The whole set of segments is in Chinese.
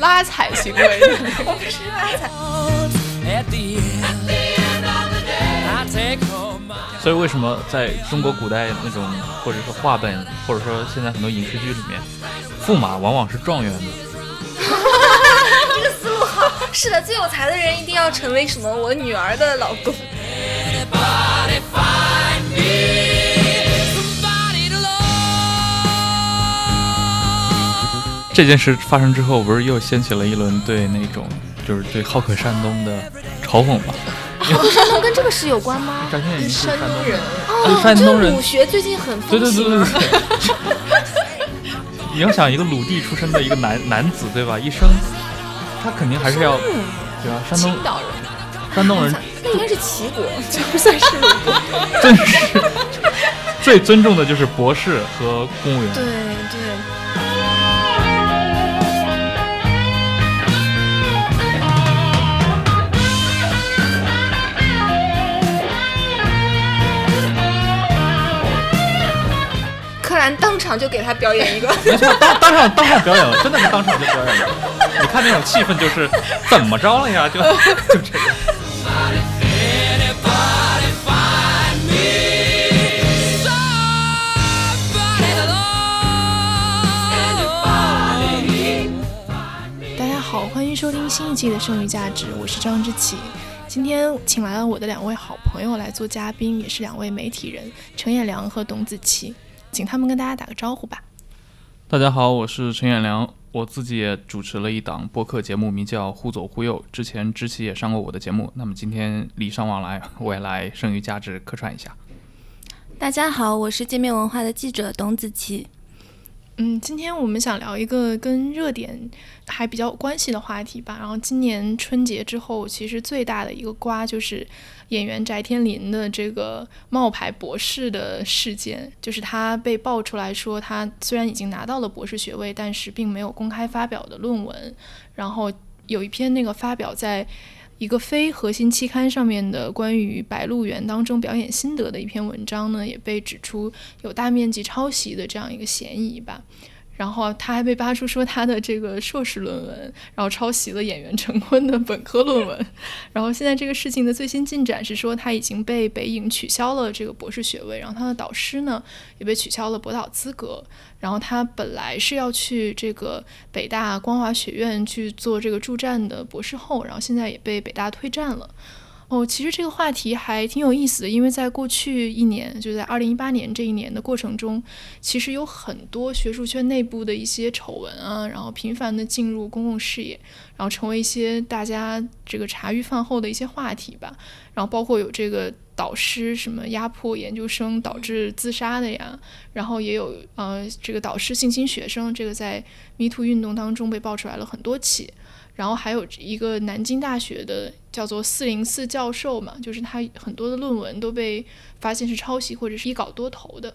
拉踩行为。我不是拉踩。At the end, I take home my 所以为什么在中国古代那种，或者说话本，或者说现在很多影视剧里面，驸马往往是状元的？这个思路好。是的，最有才的人一定要成为什么？我女儿的老公。这件事发生之后，不是又掀起了一轮对那种就是对好客山东的嘲讽吗？山东跟这个事有关吗？张天翼是山山东东人，哦，山东人学最近很对对对对啊。对。你要想一个鲁地出身的一个男男子，对吧？一生他肯定还是要对吧？山东青岛人。山东人 那应该是齐国，这不算是鲁国。真是最尊重的就是博士和公务员。对对。当场就给他表演一个，没错，当当场当场表演了，真的是当场就表演了。你看那种气氛，就是怎么着了呀？就就这样。大家好，欢迎收听新一季的《剩余价值》，我是张之琪。今天请来了我的两位好朋友来做嘉宾，也是两位媒体人陈彦良和董子琪，请他们跟大家打个招呼吧。大家好，我是陈远良，我自己也主持了一档播客节目，名叫《忽左忽右》。之前知琪也上过我的节目，那么今天礼尚往来，我也来剩余价值客串一下。大家好，我是界面文化的记者董子琪。嗯，今天我们想聊一个跟热点还比较有关系的话题吧。然后今年春节之后，其实最大的一个瓜就是演员翟天临的这个冒牌博士的事件，就是他被爆出来说，他虽然已经拿到了博士学位，但是并没有公开发表的论文。然后有一篇那个发表在一个非核心期刊上面的关于《白鹿原》当中表演心得的一篇文章呢，也被指出有大面积抄袭的这样一个嫌疑吧。然后他还被扒出说他的这个硕士论文，然后抄袭了演员陈坤的本科论文。然后现在这个事情的最新进展是说他已经被北影取消了这个博士学位，然后他的导师呢也被取消了博导资格。然后他本来是要去这个北大光华学院去做这个助战的博士后，然后现在也被北大退战了。哦，其实这个话题还挺有意思的，因为在过去一年，就在二零一八年这一年的过程中，其实有很多学术圈内部的一些丑闻啊，然后频繁的进入公共视野，然后成为一些大家这个茶余饭后的一些话题吧。然后包括有这个导师什么压迫研究生导致自杀的呀，然后也有呃这个导师性侵学生，这个在米兔运动当中被爆出来了很多起。然后还有一个南京大学的叫做四零四教授嘛，就是他很多的论文都被发现是抄袭或者是一稿多投的。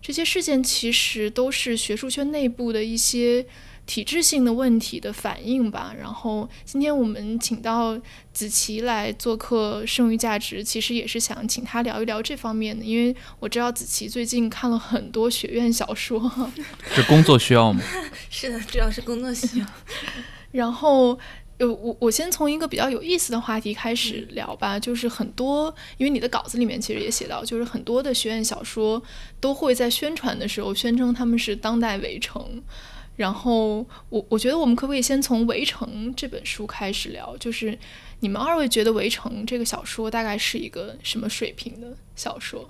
这些事件其实都是学术圈内部的一些体制性的问题的反应吧。然后今天我们请到子琪来做客《剩余价值》，其实也是想请他聊一聊这方面的，因为我知道子琪最近看了很多学院小说。是工作需要吗？是的，主要是工作需要。然后，呃，我我先从一个比较有意思的话题开始聊吧，就是很多，因为你的稿子里面其实也写到，就是很多的学院小说都会在宣传的时候宣称他们是当代围城。然后，我我觉得我们可不可以先从《围城》这本书开始聊？就是你们二位觉得《围城》这个小说大概是一个什么水平的小说？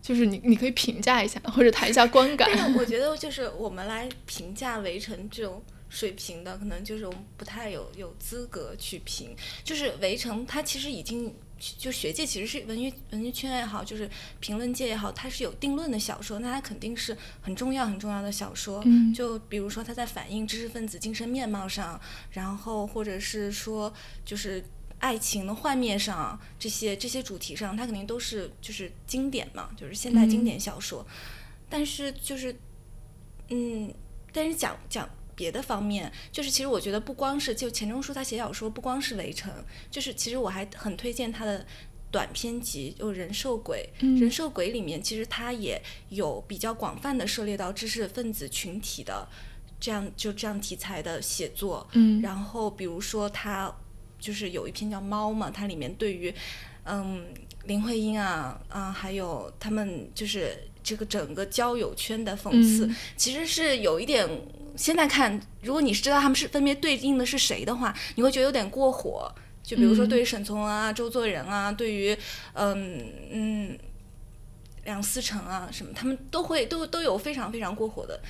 就是你你可以评价一下，或者谈一下观感。我觉得就是我们来评价《围城》这种水平的，可能就是我们不太有有资格去评。就是《围城》，它其实已经就学界其实是文学文学圈也好，就是评论界也好，它是有定论的小说，那它肯定是很重要很重要的小说。嗯就比如说它在反映知识分子精神面貌上，然后或者是说就是爱情的幻灭上这些这些主题上，它肯定都是就是经典嘛，就是现代经典小说。但是就是嗯，但是讲讲。别的方面，就是其实我觉得不光是就钱钟书他写小说，不光是《围城》，就是其实我还很推荐他的短篇集，就《人兽鬼》。嗯人兽鬼》里面其实他也有比较广泛的涉猎到知识分子群体的这样就这样题材的写作。嗯然后比如说他就是有一篇叫《猫》嘛，它里面对于嗯林徽因啊啊、还有他们就是这个整个交友圈的讽刺，嗯其实是有一点。现在看，如果你是知道他们是分别对应的是谁的话，你会觉得有点过火。就比如说嗯对于沈从文啊、周作人啊，对于嗯嗯梁思成啊什么，他们都会都都有非常非常过火的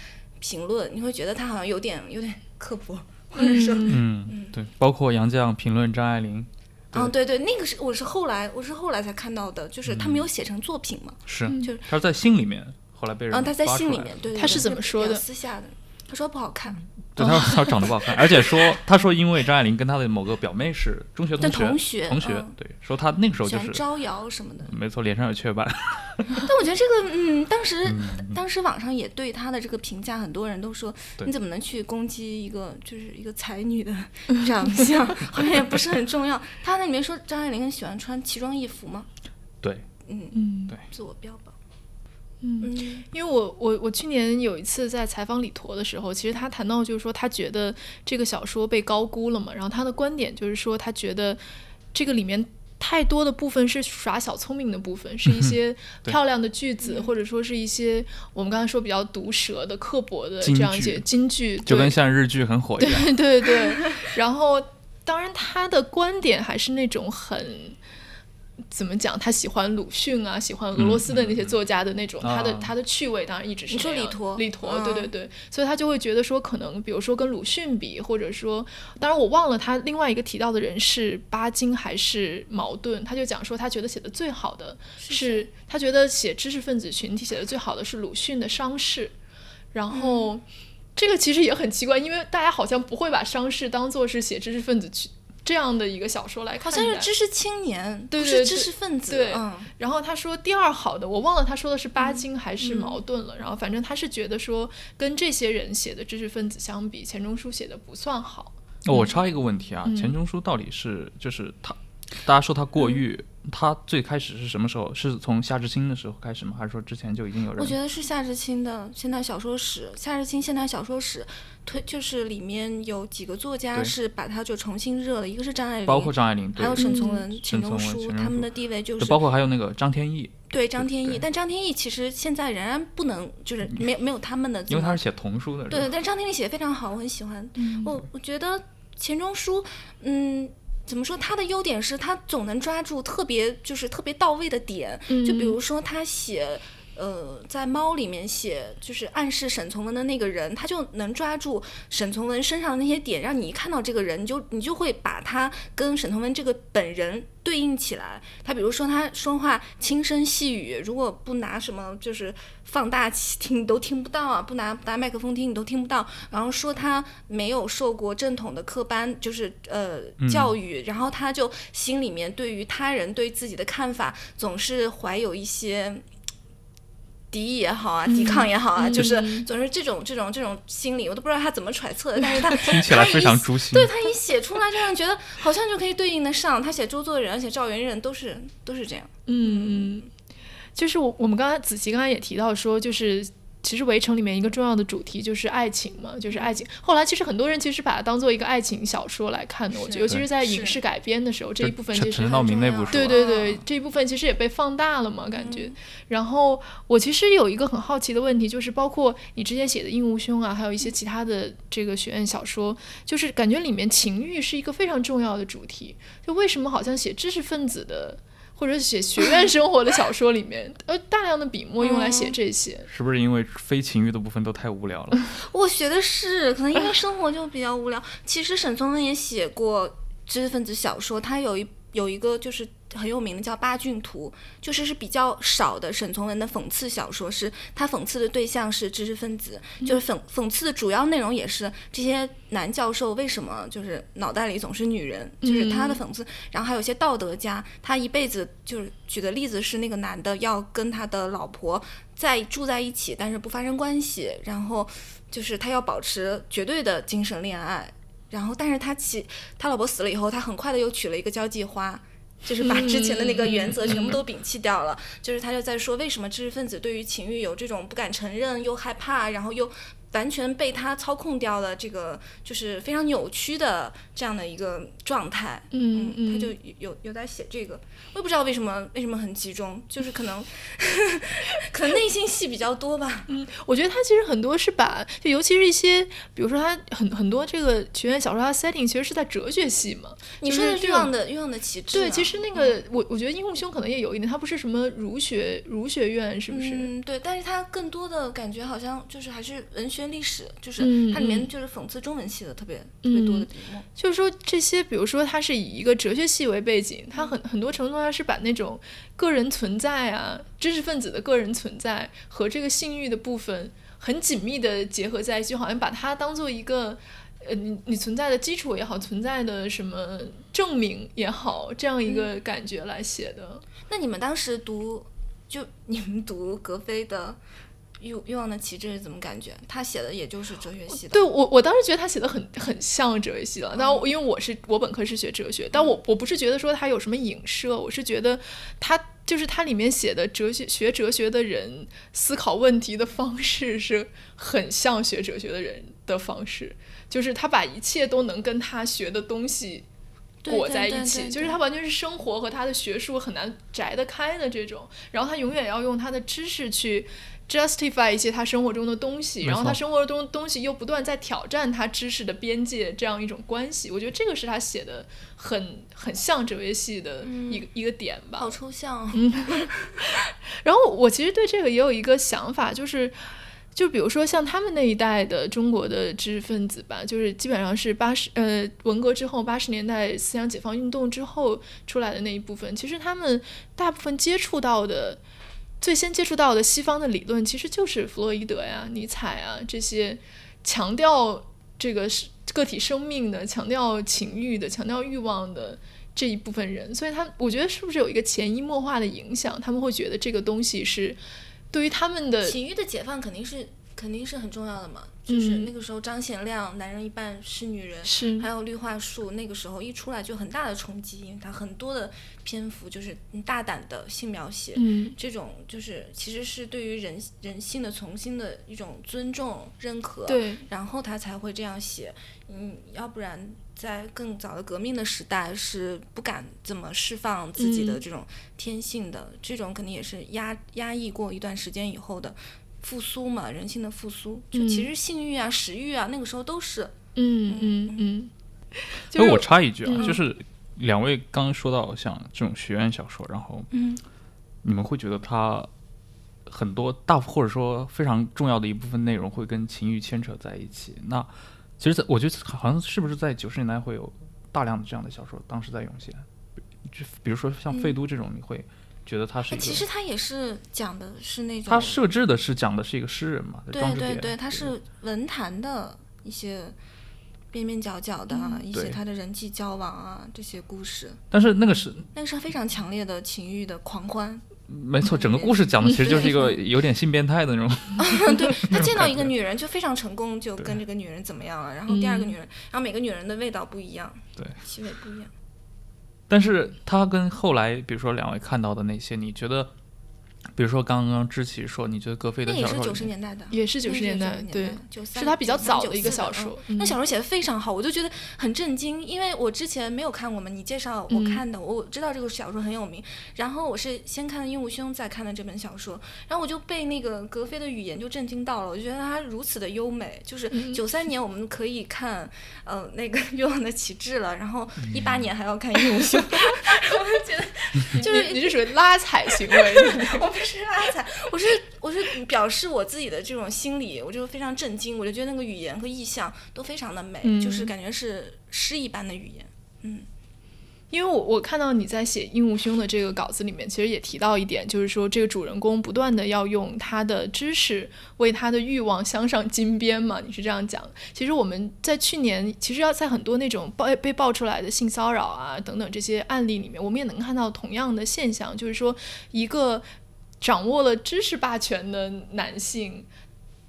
评论，你会觉得他好像有点有点刻薄，或者说嗯嗯，对，包括杨绛评论张爱玲，对嗯，对对，那个是我是后来我是后来才看到的，就是他嗯没有写成作品嘛，是就是他在信里面，后来被人嗯，他在信里面，对对，他是对比较怎么说的私下的，他说不好看，对他说他长得不好看，而且说他说因为张爱玲跟他的某个表妹是中学但同学，同学同学嗯。对，说他那个时候就是喜欢招摇什么的。没错，脸上有雀斑，但我觉得这个，嗯，当时、嗯当时网上也对他的这个评价，很多人都说你怎么能去攻击一个就是一个才女的长相，好像也不是很重要。他那里面说张爱玲很喜欢穿奇装异服吗，对，嗯，嗯。对。自我标榜，嗯。嗯因为我我我去年有一次在采访李陀的时候，其实他谈到就是说他觉得这个小说被高估了嘛，然后他的观点就是说他觉得这个里面太多的部分是耍小聪明的部分，是一些 漂亮的句子，或者说是一些我们刚才说比较毒舌的、刻薄的这样一些句金句，就跟像日剧很火一样，对对对，然后当然他的观点还是那种很。怎么讲？他喜欢鲁迅啊，喜欢俄罗斯的那些作家的那种，他的啊他的趣味当然一直是你说那样李陀李陀，嗯对对对，所以他就会觉得说，可能比如说跟鲁迅比，或者说，当然我忘了他另外一个提到的人是巴金还是茅盾，他就讲说他觉得写的最好的是他觉得写知识分子群体写的最好的是鲁迅的《伤逝》，然后。这个其实也很奇怪，因为大家好像不会把伤逝当做是写知识分子群这样的一个小说来看待。好像是知识青年，对不是知识分子，对嗯，然后他说第二好的，我忘了他说的是巴金还是矛盾了。然后反正他是觉得说，跟这些人写的知识分子相比，钱钟书写的不算好。哦我插一个问题啊，嗯钱钟书到底是就是他，大家说他过誉，他最开始是什么时候？是从夏志清的时候开始吗？还是说之前就已经有人？我觉得是夏志清的现代小说史，夏志清现代小说史推就是里面有几个作家是把它就重新热了，一个是张爱玲，包括张爱玲，还有沈从嗯文、钱沈从钟书，他们的地位就，是包括还有那个张天翼，对张天翼，但张天翼其实现在仍然不能，就是没有没有他们的，因为他是写童书的，对，但张天翼写的非常好，我很喜欢。嗯。我我觉得钱钟书，嗯，怎么说？他的优点是他总能抓住特别就是特别到位的点，就比如说他写。呃，在猫里面写就是暗示沈从文的那个人，他就能抓住沈从文身上的那些点，让你一看到这个人，你就你就会把他跟沈从文这个本人对应起来。他比如说他说话轻声细语，如果不拿什么就是放大器听，你都听不到啊；不拿不拿麦克风听，你都听不到。然后说他没有受过正统的科班，就是呃教育，然后他就心里面对于他人对自己的看法，总是怀有一些。敌意也好啊，抵抗也好啊，就是总是这种这种这种心理，我都不知道他怎么揣测的，但是他 听起来非常诛心。对他一写出来，就让人觉得好像就可以对应得上。他写周作人，写赵元任都是都是这样。嗯嗯，就是我我们刚才子琪刚才也提到说，就是其实《围城》里面一个重要的主题就是爱情嘛，就是爱情。后来其实很多人其实把它当做一个爱情小说来看的，我觉得，尤其是在影视改编的时候，这一部分其实陈陈道明那部书啊，对对对，这一部分其实也被放大了嘛，感觉。然后我其实有一个很好奇的问题，就是包括你之前写的《应无兄》啊，还有一些其他的这个学院小说，就是感觉里面情欲是一个非常重要的主题。就为什么好像写知识分子的，或者写学院生活的小说里面，呃，大量的笔墨用来写这些？是不是因为非情欲的部分都太无聊了？我学的是，可能因为生活就比较无聊。其实沈从文也写过知识分子小说，他有一有一个就是很有名的叫《八骏图》，就是是比较少的沈从文的讽刺小说，是他讽刺的对象是知识分子，就是讽讽刺的主要内容也是这些男教授为什么就是脑袋里总是女人，就是他的讽刺。然后还有一些道德家，他一辈子就是举的例子是那个男的要跟他的老婆在住在一起，但是不发生关系，然后就是他要保持绝对的精神恋爱。然后，但是他娶他老婆死了以后，他很快的又娶了一个交际花，就是把之前的那个原则全部都摒弃掉了。就是他就在说，为什么知识分子对于情欲有这种不敢承认又害怕，然后又完全被他操控掉的这个，就是非常扭曲的这样的一个状态。嗯嗯，他就有有在写这个，我也不知道为什么为什么很集中，就是可能 可能内心戏比较多吧。嗯，我觉得他其实很多是把，就尤其是一些，比如说他很很多这个学院小说，它 setting 其实是在哲学系嘛。你说的欲望的欲望的旗帜。对，其实那个我我觉得《樱木兄》可能也有一点，他不是什么儒学儒学院，是不是？嗯，对，但是他更多的感觉好像就是还是文学历史，就是它里面就是讽刺中文系的特别特别多的笔墨。就是说这些，比如说它是以一个哲学系为背景，它很很多程度上是把那种个人存在啊，知识分子的个人存在和这个性欲的部分很紧密的结合在一起，就好像把它当做一个呃你你存在的基础也好，存在的什么证明也好，这样一个感觉来写的。那你们当时读，就你们读格非的？欲欲望的旗帜是怎么感觉？他写的也就是哲学系的。对我，我当时觉得他写的很很像哲学系的。但因为我是我本科是学哲学，但我我不是觉得说他有什么影射，我是觉得他就是他里面写的哲学学哲学的人思考问题的方式是很像学哲学的人的方式，就是他把一切都能跟他学的东西裹在一起，就是他完全是生活和他的学术很难摘得开的这种。然后他永远要用他的知识去。Justify 一些他生活中的东西，然后他生活中的东西又不断在挑战他知识的边界，这样一种关系，我觉得这个是他写的很很像哲学系的一个一个点吧。好抽象。然后我其实对这个也有一个想法，就是就比如说像他们那一代的中国的知识分子吧，就是基本上是八十呃文革之后八十年代思想解放运动之后出来的那一部分，其实他们大部分接触到的。最先接触到的西方的理论，其实就是弗洛伊德呀、尼采啊这些强调这个是个体生命的、强调情欲的、强调欲望的这一部分人。所以，他我觉得是不是有一个潜移默化的影响？他们会觉得这个东西是对于他们的情欲的解放，肯定是肯定是很重要的嘛。就是那个时候，张贤亮男人一半是女人，是。还有绿化树，那个时候一出来就很大的冲击，因为它很多的篇幅就是大胆的性描写，嗯，这种就是其实是对于人人性的重新的一种尊重认可，对，然后他才会这样写，嗯，要不然在更早的革命的时代是不敢怎么释放自己的这种天性的，这种肯定也是压压抑过一段时间以后的。复苏嘛，人性的复苏，就其实性欲啊、食欲啊，那个时候都是。嗯嗯嗯。那我插一句啊，就是两位刚刚说到像这种学院小说，然后，嗯，你们会觉得它很多大或者说非常重要的一部分内容会跟情欲牵扯在一起。那其实，在我觉得好像是不是在九十年代会有大量的这样的小说，当时在涌现，就比如说像费都这种，你会。觉得他是，其实他也是讲的是那种，他设置的是讲的是一个诗人嘛，对对对，他是文坛的一些边边角角的一些他的人际交往啊这些故事。但是那个是那个是非常强烈的情欲的狂欢。没错，整个故事讲的其实就是一个有点性变态的那种。对他见到一个女人就非常成功，就跟这个女人怎么样了，然后第二个女人，然后每个女人的味道不一样，对，气味不一样。但是他跟后来，比如说两位看到的那些，你觉得？比如说刚刚知琪说，你觉得格非的小说也是九十年代的，也是九十年代，对，是他比较早的一个小说。那小说写的非常好，我就觉得很震惊，因为我之前没有看过嘛，你介绍我看的，我知道这个小说很有名。然后我是先看的《鹦鹉兄》，再看的这本小说，然后我就被那个格非的语言就震惊到了，我就觉得他如此的优美。就是九三年我们可以看呃那个《欲望的旗帜》了，然后一八年还要看《鹦鹉兄》，我就觉得就是你是属于拉踩行为。是阿彩，我是我是表示我自己的这种心理，我就非常震惊，我就觉得那个语言和意象都非常的美，就是感觉是诗一般的语言，嗯。因为我我看到你在写《鹦鹉兄》的这个稿子里面，其实也提到一点，就是说这个主人公不断的要用他的知识为他的欲望镶上金边嘛，你是这样讲。其实我们在去年，其实要在很多那种爆被爆出来的性骚扰啊等等这些案例里面，我们也能看到同样的现象，就是说一个掌握了知识霸权的男性。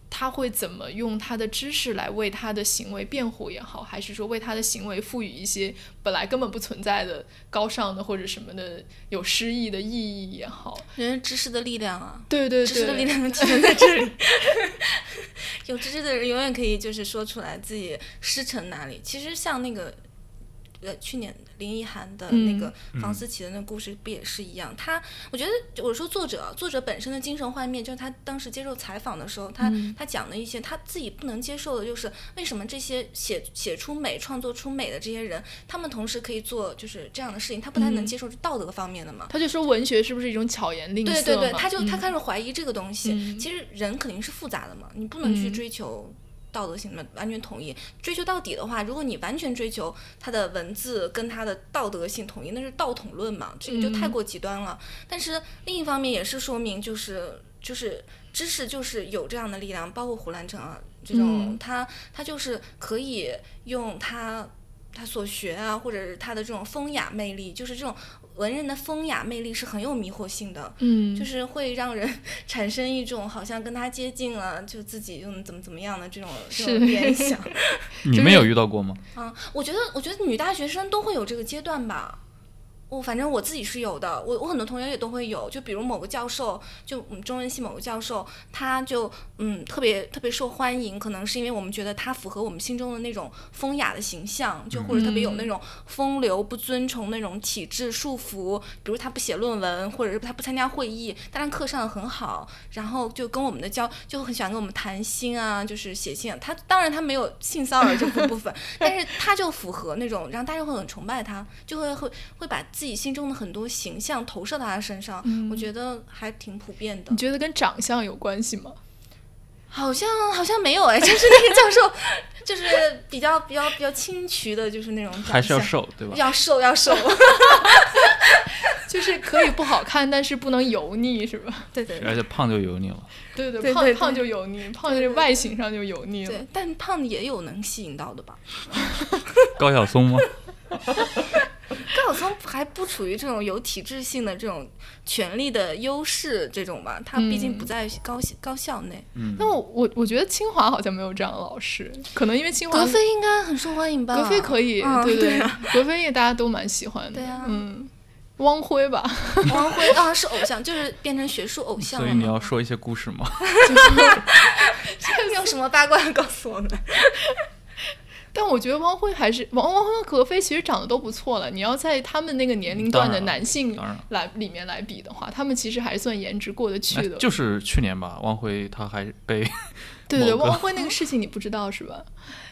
他会怎么用他的知识来为他的行为辩护也好，还是说为他的行为赋予一些本来根本不存在的高尚的或者什么的有诗意的意义也好？人知识的力量啊，对对对，知识的力量体现在这里。有知识的人永远可以就是说出来自己师承哪里。其实像那个。呃，去年林奕涵的那个房思琪的那个故事不也是一样？他，我觉得我说作者，作者本身的精神幻灭，就是他当时接受采访的时候，他他讲的一些他自己不能接受的，就是为什么这些写写出美、创作出美的这些人，他们同时可以做就是这样的事情，他不太能接受道德方面的嘛？他就说文学是不是一种巧言令色？对对对，他就他开始怀疑这个东西。其实人肯定是复杂的嘛，你不能去追求。道德性的完全统一，追求到底的话，如果你完全追求他的文字跟他的道德性统一，那是道统论嘛，这个就太过极端了。但是另一方面也是说明，就是就是知识就是有这样的力量，包括胡兰成啊这种，他他就是可以用他他所学啊，或者是他的这种风雅魅力，就是这种。文人的风雅魅力是很有迷惑性的，嗯，就是会让人 产生一种好像跟他接近了，就自己又怎么怎么样的这种这种联想。你们有遇到过吗？啊，我觉得，我觉得女大学生都会有这个阶段吧。我反正我自己是有的，我我很多同学也都会有，就比如某个教授，就我们中文系某个教授，他就嗯特别特别受欢迎，可能是因为我们觉得他符合我们心中的那种风雅的形象，就或者特别有那种风流，不遵从那种体制束缚，比如他不写论文，或者是他不参加会议，但他课上的很好，然后就跟我们的教就很喜欢跟我们谈心啊，就是写信。他当然他没有性骚扰这部部分，但是他就符合那种，然后大家会很崇拜他，就会会会把。自己心中的很多形象投射到他身上，我觉得还挺普遍的。你觉得跟长相有关系吗？好像好像没有哎，就是那个教授，就是比较比较比较清癯的，就是那种还是要瘦对吧？要瘦要瘦，就是可以不好看，但是不能油腻是吧？对对，而且胖就油腻了。对对，胖胖就油腻，胖在外形上就油腻了。对，但胖也有能吸引到的吧？高晓松吗？高晓松还不处于这种有体制性的这种权力的优势这种吧，他毕竟不在高高校内。嗯，那我我我觉得清华好像没有这样的老师，可能因为清华格非应该很受欢迎吧？格非可以，对对，格非也大家都蛮喜欢的。对啊，嗯，汪辉吧，汪辉啊是偶像，就是变成学术偶像所以你要说一些故事吗？就是有什么八卦告诉我们？但我觉得汪辉还是汪汪辉和格非其实长得都不错了。你要在他们那个年龄段的男性来里面来比的话，他们其实还算颜值过得去的。就是去年吧，汪辉他还被 对对，汪辉那个事情你不知道是吧？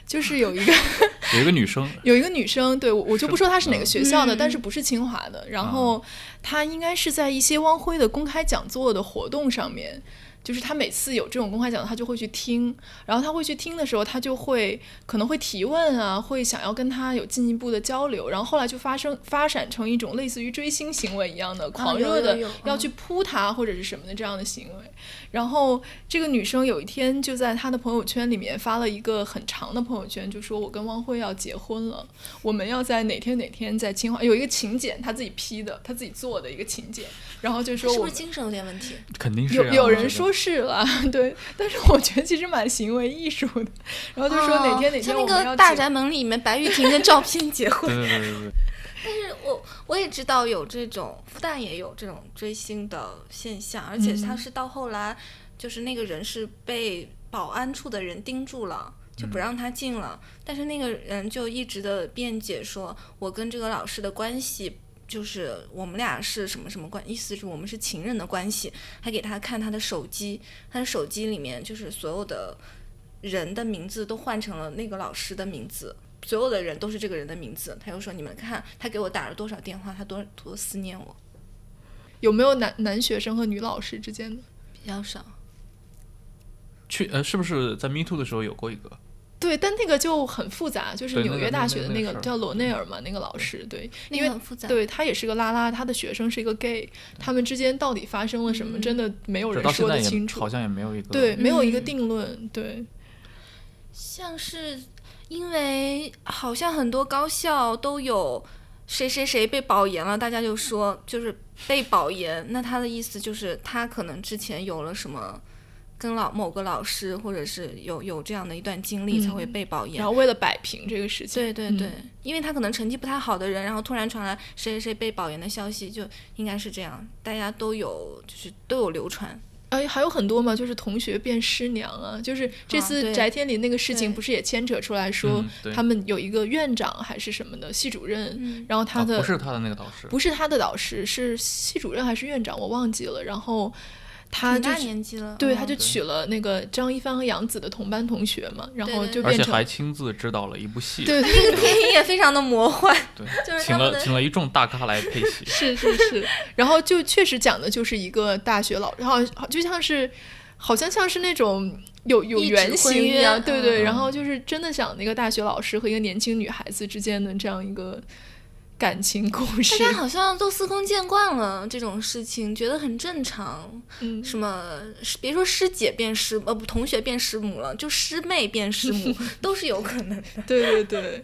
就是有一个 有一个女生，有一个女生，对我我就不说她是哪个学校的，但是不是清华的。然后她应该是在一些汪辉的公开讲座的活动上面。就是他每次有这种公开讲，他就会去听，然后他会去听的时候，他就会可能会提问啊，会想要跟他有进一步的交流，然后后来就发生发展成一种类似于追星行为一样的狂热的要去扑他或者是什么的这样的行为。然后这个女生有一天就在她的朋友圈里面发了一个很长的朋友圈，就说我跟汪辉要结婚了，我们要在哪天哪天在清华有一个请柬，她自己批的，她自己做的一个请柬，然后就说是不是精神有点问题？肯定是有有人说。是了，对，但是我觉得其实蛮行为艺术的。然后就说哪天哪天我们要大宅门里面白玉婷跟赵片结婚。对对对对。但是我我也知道有这种复旦也有这种追星的现象，而且他是到后来就是那个人是被保安处的人盯住了，就不让他进了。但是那个人就一直的辩解说，我跟这个老师的关系。就是我们俩是什么什么关，意思是我们是情人的关系，还给他看他的手机，他的手机里面就是所有的人的名字都换成了那个老师的名字，所有的人都是这个人的名字。他又说你们看他给我打了多少电话，他多多思念我。有没有男男学生和女老师之间的？比较少。去呃，是不是在 Me Too 的时候有过一个？对，但那个就很复杂，就是纽约大学的那那个叫罗内尔嘛，那个老师，对，因为很复杂。对他也是个拉拉，他的学生是一个 gay，他们之间到底发生了什么，真的没有人说得清楚好。像也没有一个对，没有一个嗯定论。对，像是因为好像很多高校都有谁谁谁被保研了，大家就说就是被保研，那他的意思就是他可能之前有了什么。跟老某个老师，或者是有有这样的一段经历，才会嗯被保研。然后为了摆平这个事情，对对对，嗯因为他可能成绩不太好的人，然后突然传来谁谁谁被保研的消息，就应该是这样，大家都有就是都有流传。哎，还有很多嘛，就是同学变师娘啊，就是这啊次翟天临那个事情，不是也牵扯出来说他们有一个院长还是什么的系主任，嗯，然后他的、啊不是他的那个导师，不是他的导师，是系主任还是院长，我忘记了。然后他挺大就年纪了，对，嗯他就娶了那个张一帆和杨紫的同班同学嘛，然后就变成还亲自指导了一部戏，对对那个电影也非常的魔幻，对，就是请了请了一众大咖来配戏，是是是，然后就确实讲的就是一个大学老，然后好就像是，好像像是那种有有原型一样，对对，嗯。然后就是真的讲那个大学老师和一个年轻女孩子之间的这样一个感情故事大，家好像都司空见惯了这种事情，觉得很正常。嗯，什么别说师姐变师呃不同学变师母了，就师妹变师母 都是有可能的。对对对。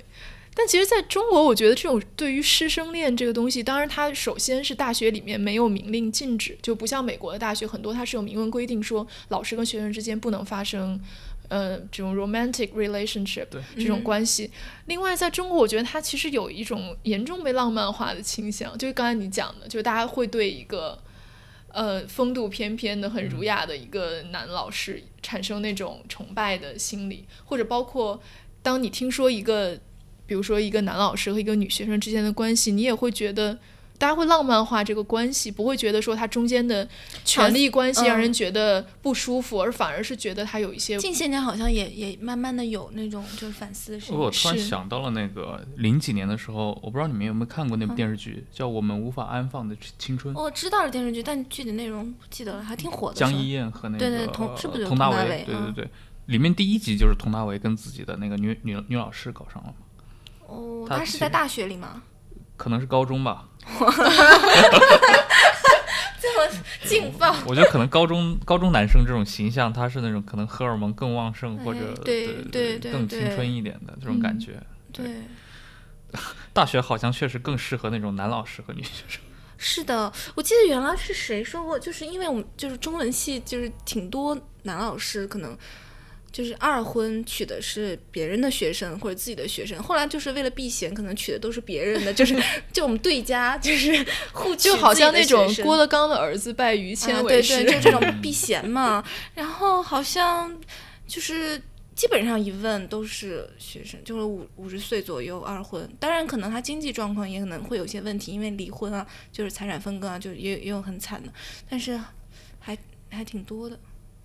但其实，在中国，我觉得这种对于师生恋这个东西，当然它首先是大学里面没有明令禁止，就不像美国的大学很多它是有明文规定说老师跟学生之间不能发生，呃，这种 romantic relationship 这种嗯关系。另外，在中国，我觉得它其实有一种严重被浪漫化的倾向，就是刚才你讲的，就是大家会对一个。呃，风度翩翩的、很儒雅的一个男老师产生那种崇拜的心理，或者包括当你听说一个，比如说一个男老师和一个女学生之间的关系，你也会觉得。大家会浪漫化这个关系，不会觉得说它中间的权力关系让人觉得不舒服，而反而是觉得它有一些近些年好像也也慢慢的有那种就是反思的声音。不过我突然想到了那个零几年的时候，我不知道你们有没有看过嗯那部电视剧，叫《我们无法安放的青春》，我知道了电视剧，但具体内容不记得了，还挺火的。江一燕和那个对对佟是不是佟大佟大为为？对对嗯对，里面第一集就是佟大为跟自己的那个女女女老师搞上了嘛，哦，他其实他是在大学里吗？可能是高中吧，这么劲爆。我觉得可能高中高中男生这种形象，他是那种可能荷尔蒙更旺盛或者哎对对对对更青春一点的这种感嗯觉。对，大学好像确实更适合那种男老师和女学生。是的，我记得原来是谁说过，就是因为我们就是中文系，就是挺多男老师可能就是二婚娶的是别人的学生或者自己的学生，后来就是为了避嫌，可能娶的都是别人的，就是就我们对家就是互就好像那种郭德纲的儿子拜于谦为师，对，就这种避嫌嘛。然后好像就是基本上一问都是学生，就是五五十岁左右二婚。当然，可能他经济状况也可能会有些问题，因为离婚啊，就是财产分割啊，就也也有很惨的，但是还还挺多的。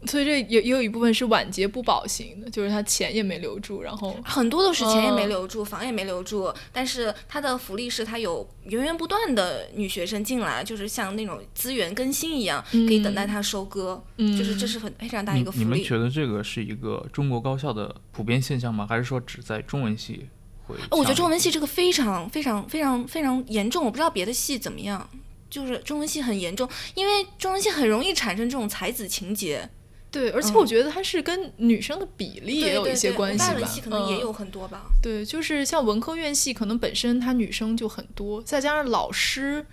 所以这也也有一部分是晚节不保型的，就是他钱也没留住，然后很多都是钱也没嗯留住，房也没留住，但是他的福利是他有源源不断的女学生进来，就是像那种资源更新一样，可以等待他收割，嗯就是这是很非常大一个福利。你们觉得这个是一个中国高校的普遍现象吗？还是说只在中文系会？哦我觉得中文系这个非常非常非常非常严重，我不知道别的系怎么样，就是中文系很严重，因为中文系很容易产生这种才子情节，对，而且嗯我觉得它是跟女生的比例也对对有一些关系吧。大文系可能也嗯有很多吧。对，就是像文科院系，可能本身它女生就很多，再加上老师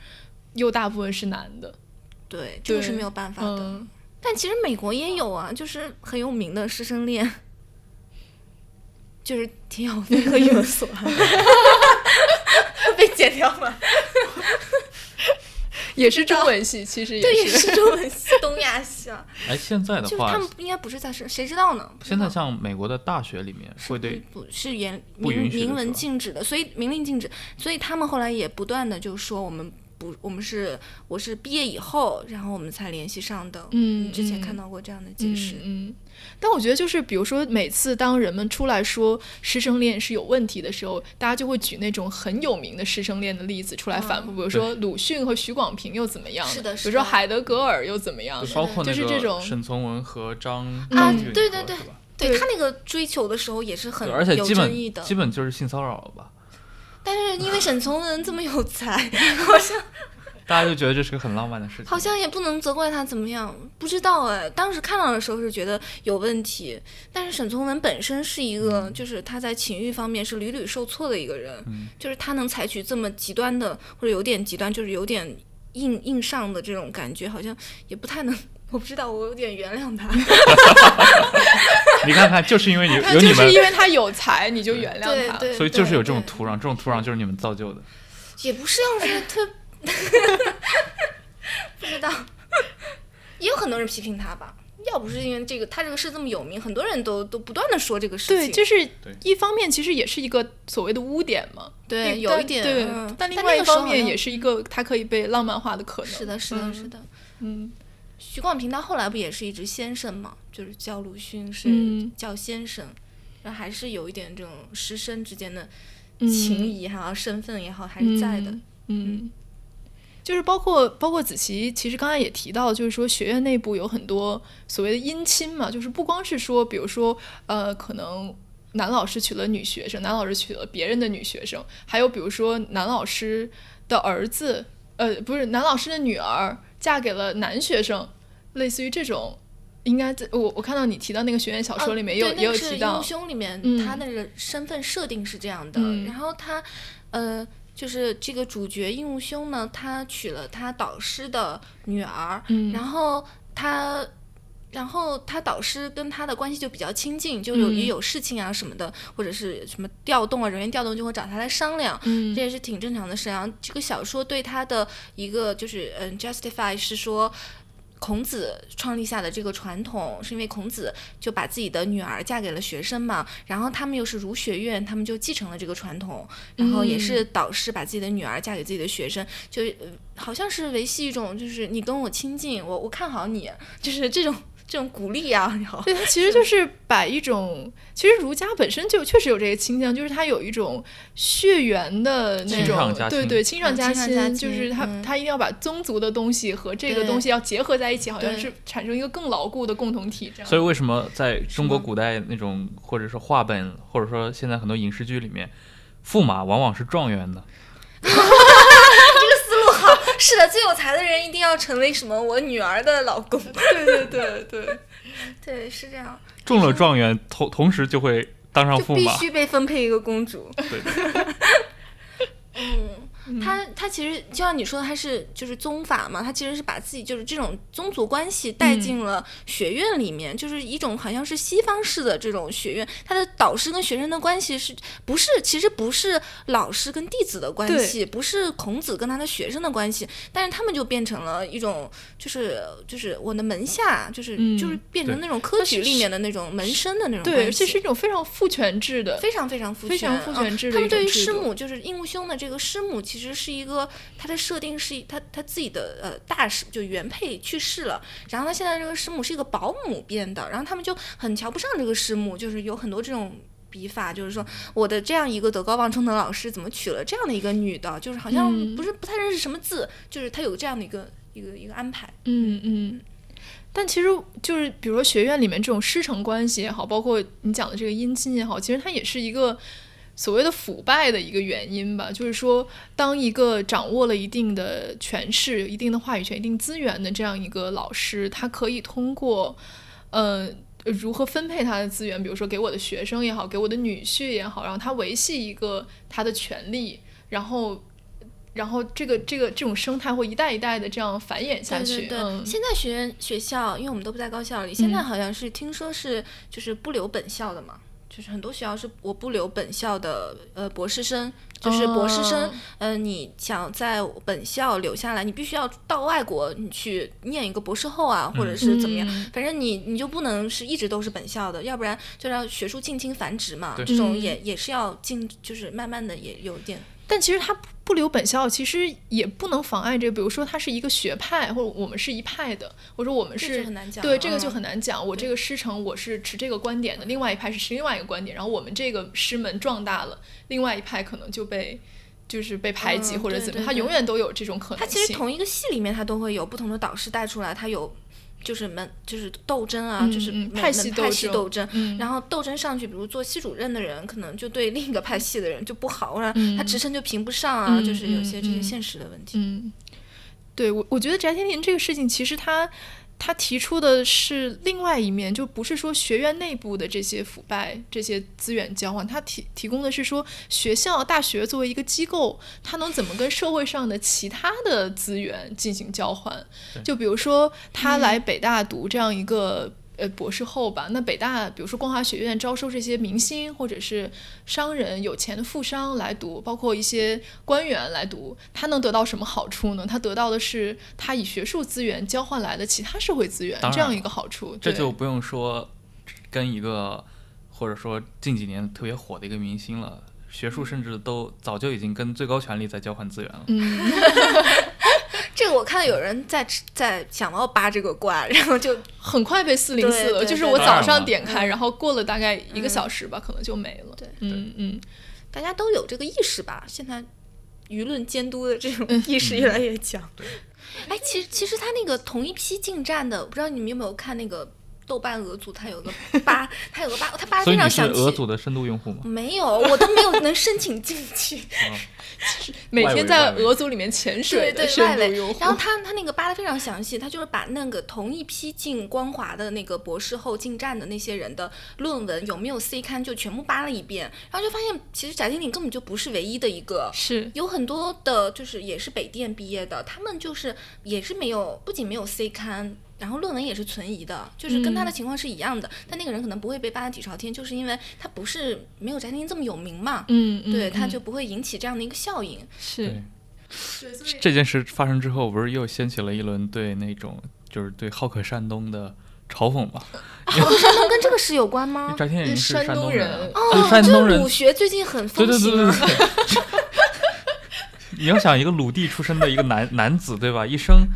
又大部分是男的，对，这个是没有办法的。嗯，但其实美国也有啊，就是很有名的师生恋，就是田小飞和语文所，会 被剪掉吗？也是中文系，其实对，也也是中文系、东亚系啊，哎，现在的就是话他，们应该不是在是，谁知道呢？现在像美国的大学里面会对不不是严明明文禁止的，所以明令禁止，所以他们后来也不断的就说我们不，我们是我是毕业以后，然后我们才联系上的。嗯之前嗯看到过这样的解释。嗯嗯，但我觉得就是，比如说每次当人们出来说师生恋是有问题的时候，大家就会举那种很有名的师生恋的例子出来反复，比如说鲁迅和许广平又怎么样是的比如说海德格尔又怎么样就包括就是这种沈从文和张啊对对对？对他那个追求的时候也是很而且有基本争议的。基本就是性骚扰了吧？但是因为沈从文这么有才，好像大家就觉得这是个很浪漫的事情。好像也不能责怪他怎么样，不知道哎。当时看到的时候是觉得有问题，但是沈从文本身是一个，就是他在情欲方面是屡屡受挫的一个人，嗯就是他能采取这么极端的，或者有点极端，就是有点硬硬上的这种感觉，好像也不太能。我不知道，我有点原谅他。你看看，就是因为你有你们就是因，为他有才，你就原谅他。对对，所以就是有这种土壤，这种土壤就是你们造就的。也不是要是特，不知道，也有很多人批评他吧。要不是因为这个，他这个事这么有名，很多人都都不断的说这个事情。对，就是一方面其实也是一个所谓的污点嘛，对，有一点。对，嗯、但另外一方面也是一个他可以被浪漫化的可能。是的，是的，嗯是的。嗯徐广平他后来不也是一直先生嘛，就是叫鲁迅是嗯。叫先生，然后还是有一点这种师生之间的嗯。情谊也好，身份也好，还是在的。嗯。嗯，就是包括包括子琪，其实刚才也提到，就是说学院内部有很多所谓的姻亲嘛，就是不光是说，比如说呃，可能男老师娶了女学生，男老师娶了别人的女学生，还有比如说男老师的儿子，呃，不是男老师的女儿嫁给了男学生，类似于这种。应该在我我看到你提到那个学院小说里面也有、也有提到英，雄里面、嗯他那个身份设定是这样的，嗯然后他呃就是这个主角应物兄呢，他娶了他导师的女儿，嗯然后他。然后他导师跟他的关系就比较亲近，就有嗯也有事情啊什么的，或者是什么调动啊人员调动，就会找他来商量，嗯这也是挺正常的事。然后这个小说对他的一个就是嗯 justify 是说，孔子创立下的这个传统，是因为孔子就把自己的女儿嫁给了学生嘛，然后他们又是儒学院，他们就继承了这个传统，然后也是导师把自己的女儿嫁给自己的学生，就、呃、好像是维系一种就是你跟我亲近，我我看好你，就是这种这种鼓励啊，对，它其实就是把一种，其实儒家本身就确实有这个倾向，就是它有一种血缘的那种对对，亲上嗯加亲，就是他他嗯它一定要把宗族的东西和这个东西要结合在一起，好像是产生一个更牢固的共同体，这样。所以为什么在中国古代那种或者说话本，或者说现在很多影视剧里面，驸马往往是状元的？是的，最有才的人一定要成为什么我女儿的老公，对对对对，对，是这样，中了状元，同同时就会当上就必驸马。须被分配一个公主。对，嗯，他他其实就像你说的，他是就是宗法嘛，他其实是把自己就是这种宗族关系带进了学院里面，就是一种好像是西方式的这种学院，他的导师跟学生的关系是不是其实不是老师跟弟子的关系，不是孔子跟他的学生的关系，但是他们就变成了一种就是就是我的门下，就是、嗯就是变成那种科举里面的那种门生的那种对，关而且系。是一种非常父权制的，非常非常父权非常父权嗯制的他们对于师母，就是应物兄的这个师母，其实是一个他的设定是他他自己的呃大师，就原配去世了，然后他现在这个师母是一个保姆变的，然后他们就很瞧不上这个师母，就是有很多这种。笔法就是说，我的这样一个德高望重的老师，怎么娶了这样的一个女的？就是好像嗯不是不太认识什么字，就是他有这样的一个一个一个安排。嗯嗯。但其实就是，比如说学院里面这种师承关系也好，包括你讲的这个姻亲也好，其实它也是一个所谓的腐败的一个原因吧。就是说，当一个掌握了一定的权势、一定的话语权、一定资源的这样一个老师，他可以通过，呃。如何分配他的资源？比如说给我的学生也好，给我的女婿也好，然后他维系一个他的权利，然后，然后这个这个这种生态会一代一代的这样繁衍下去。对对对，嗯、现在学院学校，因为我们都不在高校里，现在嗯好像是听说是就是不留本校的嘛，就是很多学校是我不留本校的呃博士生，就是博士生，嗯呃，你想在本校留下来，你必须要到外国你去念一个博士后啊，或者是怎么样，嗯反正你你就不能是一直都是本校的，要不然就让学术近亲繁殖嘛，这种嗯也也是要进，就是慢慢的也有点。但其实他不不留本校，其实也不能妨碍这个。比如说，他是一个学派，或者我们是一派的，或者我们是就很难讲对这个就嗯很难讲。我这个师承我是持这个观点的，另外一派是持另外一个观点，然后我们这个师门壮大了，另外一派可能就被就是被排挤嗯或者怎么样，他对对对永远都有这种可能性。它其实同一个系里面，他都会有不同的导师带出来，他有就是门就是斗争啊，嗯就是派系斗门派系争斗争，嗯。然后斗争上去，比如做系主任的人，可能就对另一个派系的人就不好，然后嗯。他职称就评不上啊，嗯就是有些这些现实的问题。嗯，对我我觉得翟天临这个事情，其实他他提出的是另外一面，就不是说学院内部的这些腐败、这些资源交换，他提提供的是说学校、大学作为一个机构，它能怎么跟社会上的其他的资源进行交换？就比如说他来北大读这样一个。呃，博士后吧，那北大比如说光华学院招收这些明星或者是商人、有钱的富商来读，包括一些官员来读，他能得到什么好处呢？他得到的是他以学术资源交换来的其他社会资源这样一个好处。这就不用说跟一个或者说近几年特别火的一个明星了，学术甚至都早就已经跟最高权力在交换资源了。嗯，这个我看有人在在想要扒这个瓜，然后就很快被四零四了。就是我早上点开，嗯然后过了大概一个小时吧，可能就没了。对嗯嗯，大家都有这个意识吧。现在舆论监督的这种意识越来越强。哎，其实其实他那个同一批进站的，我不知道你们有没有看那个豆瓣俄组，它有个八，它有个八，它八所以你是非常详细。俄组的深度用户吗？没有，我都没有能申请进去。每外围天在俄组里面潜水对对，的深外围度用户。然后他他那个扒的非常详细，他就是把那个同一批进光华的那个博士后进站的那些人的论文有没有 C 刊，就全部扒了一遍，然后就发现其实翟天临根本就不是唯一的一个。是有很多的，就是也是北电毕业的，他们就是也是没有，不仅没有 C 刊，然后论文也是存疑的，就是跟他的嗯情况是一样的。但那个人可能不会被扒到底朝天，就是因为他不是没有翟天临这么有名嘛，嗯嗯，对，他嗯就不会引起这样的一个效应。是对，这件事发生之后，不是又掀起了一轮对那种就是对好客山东的嘲讽吗？山东跟这个事有关吗？翟天临是山东人哦，这山东人鲁学最近很对对对风行对啊。对。你要想一个鲁地出身的一个男男子，对吧？一生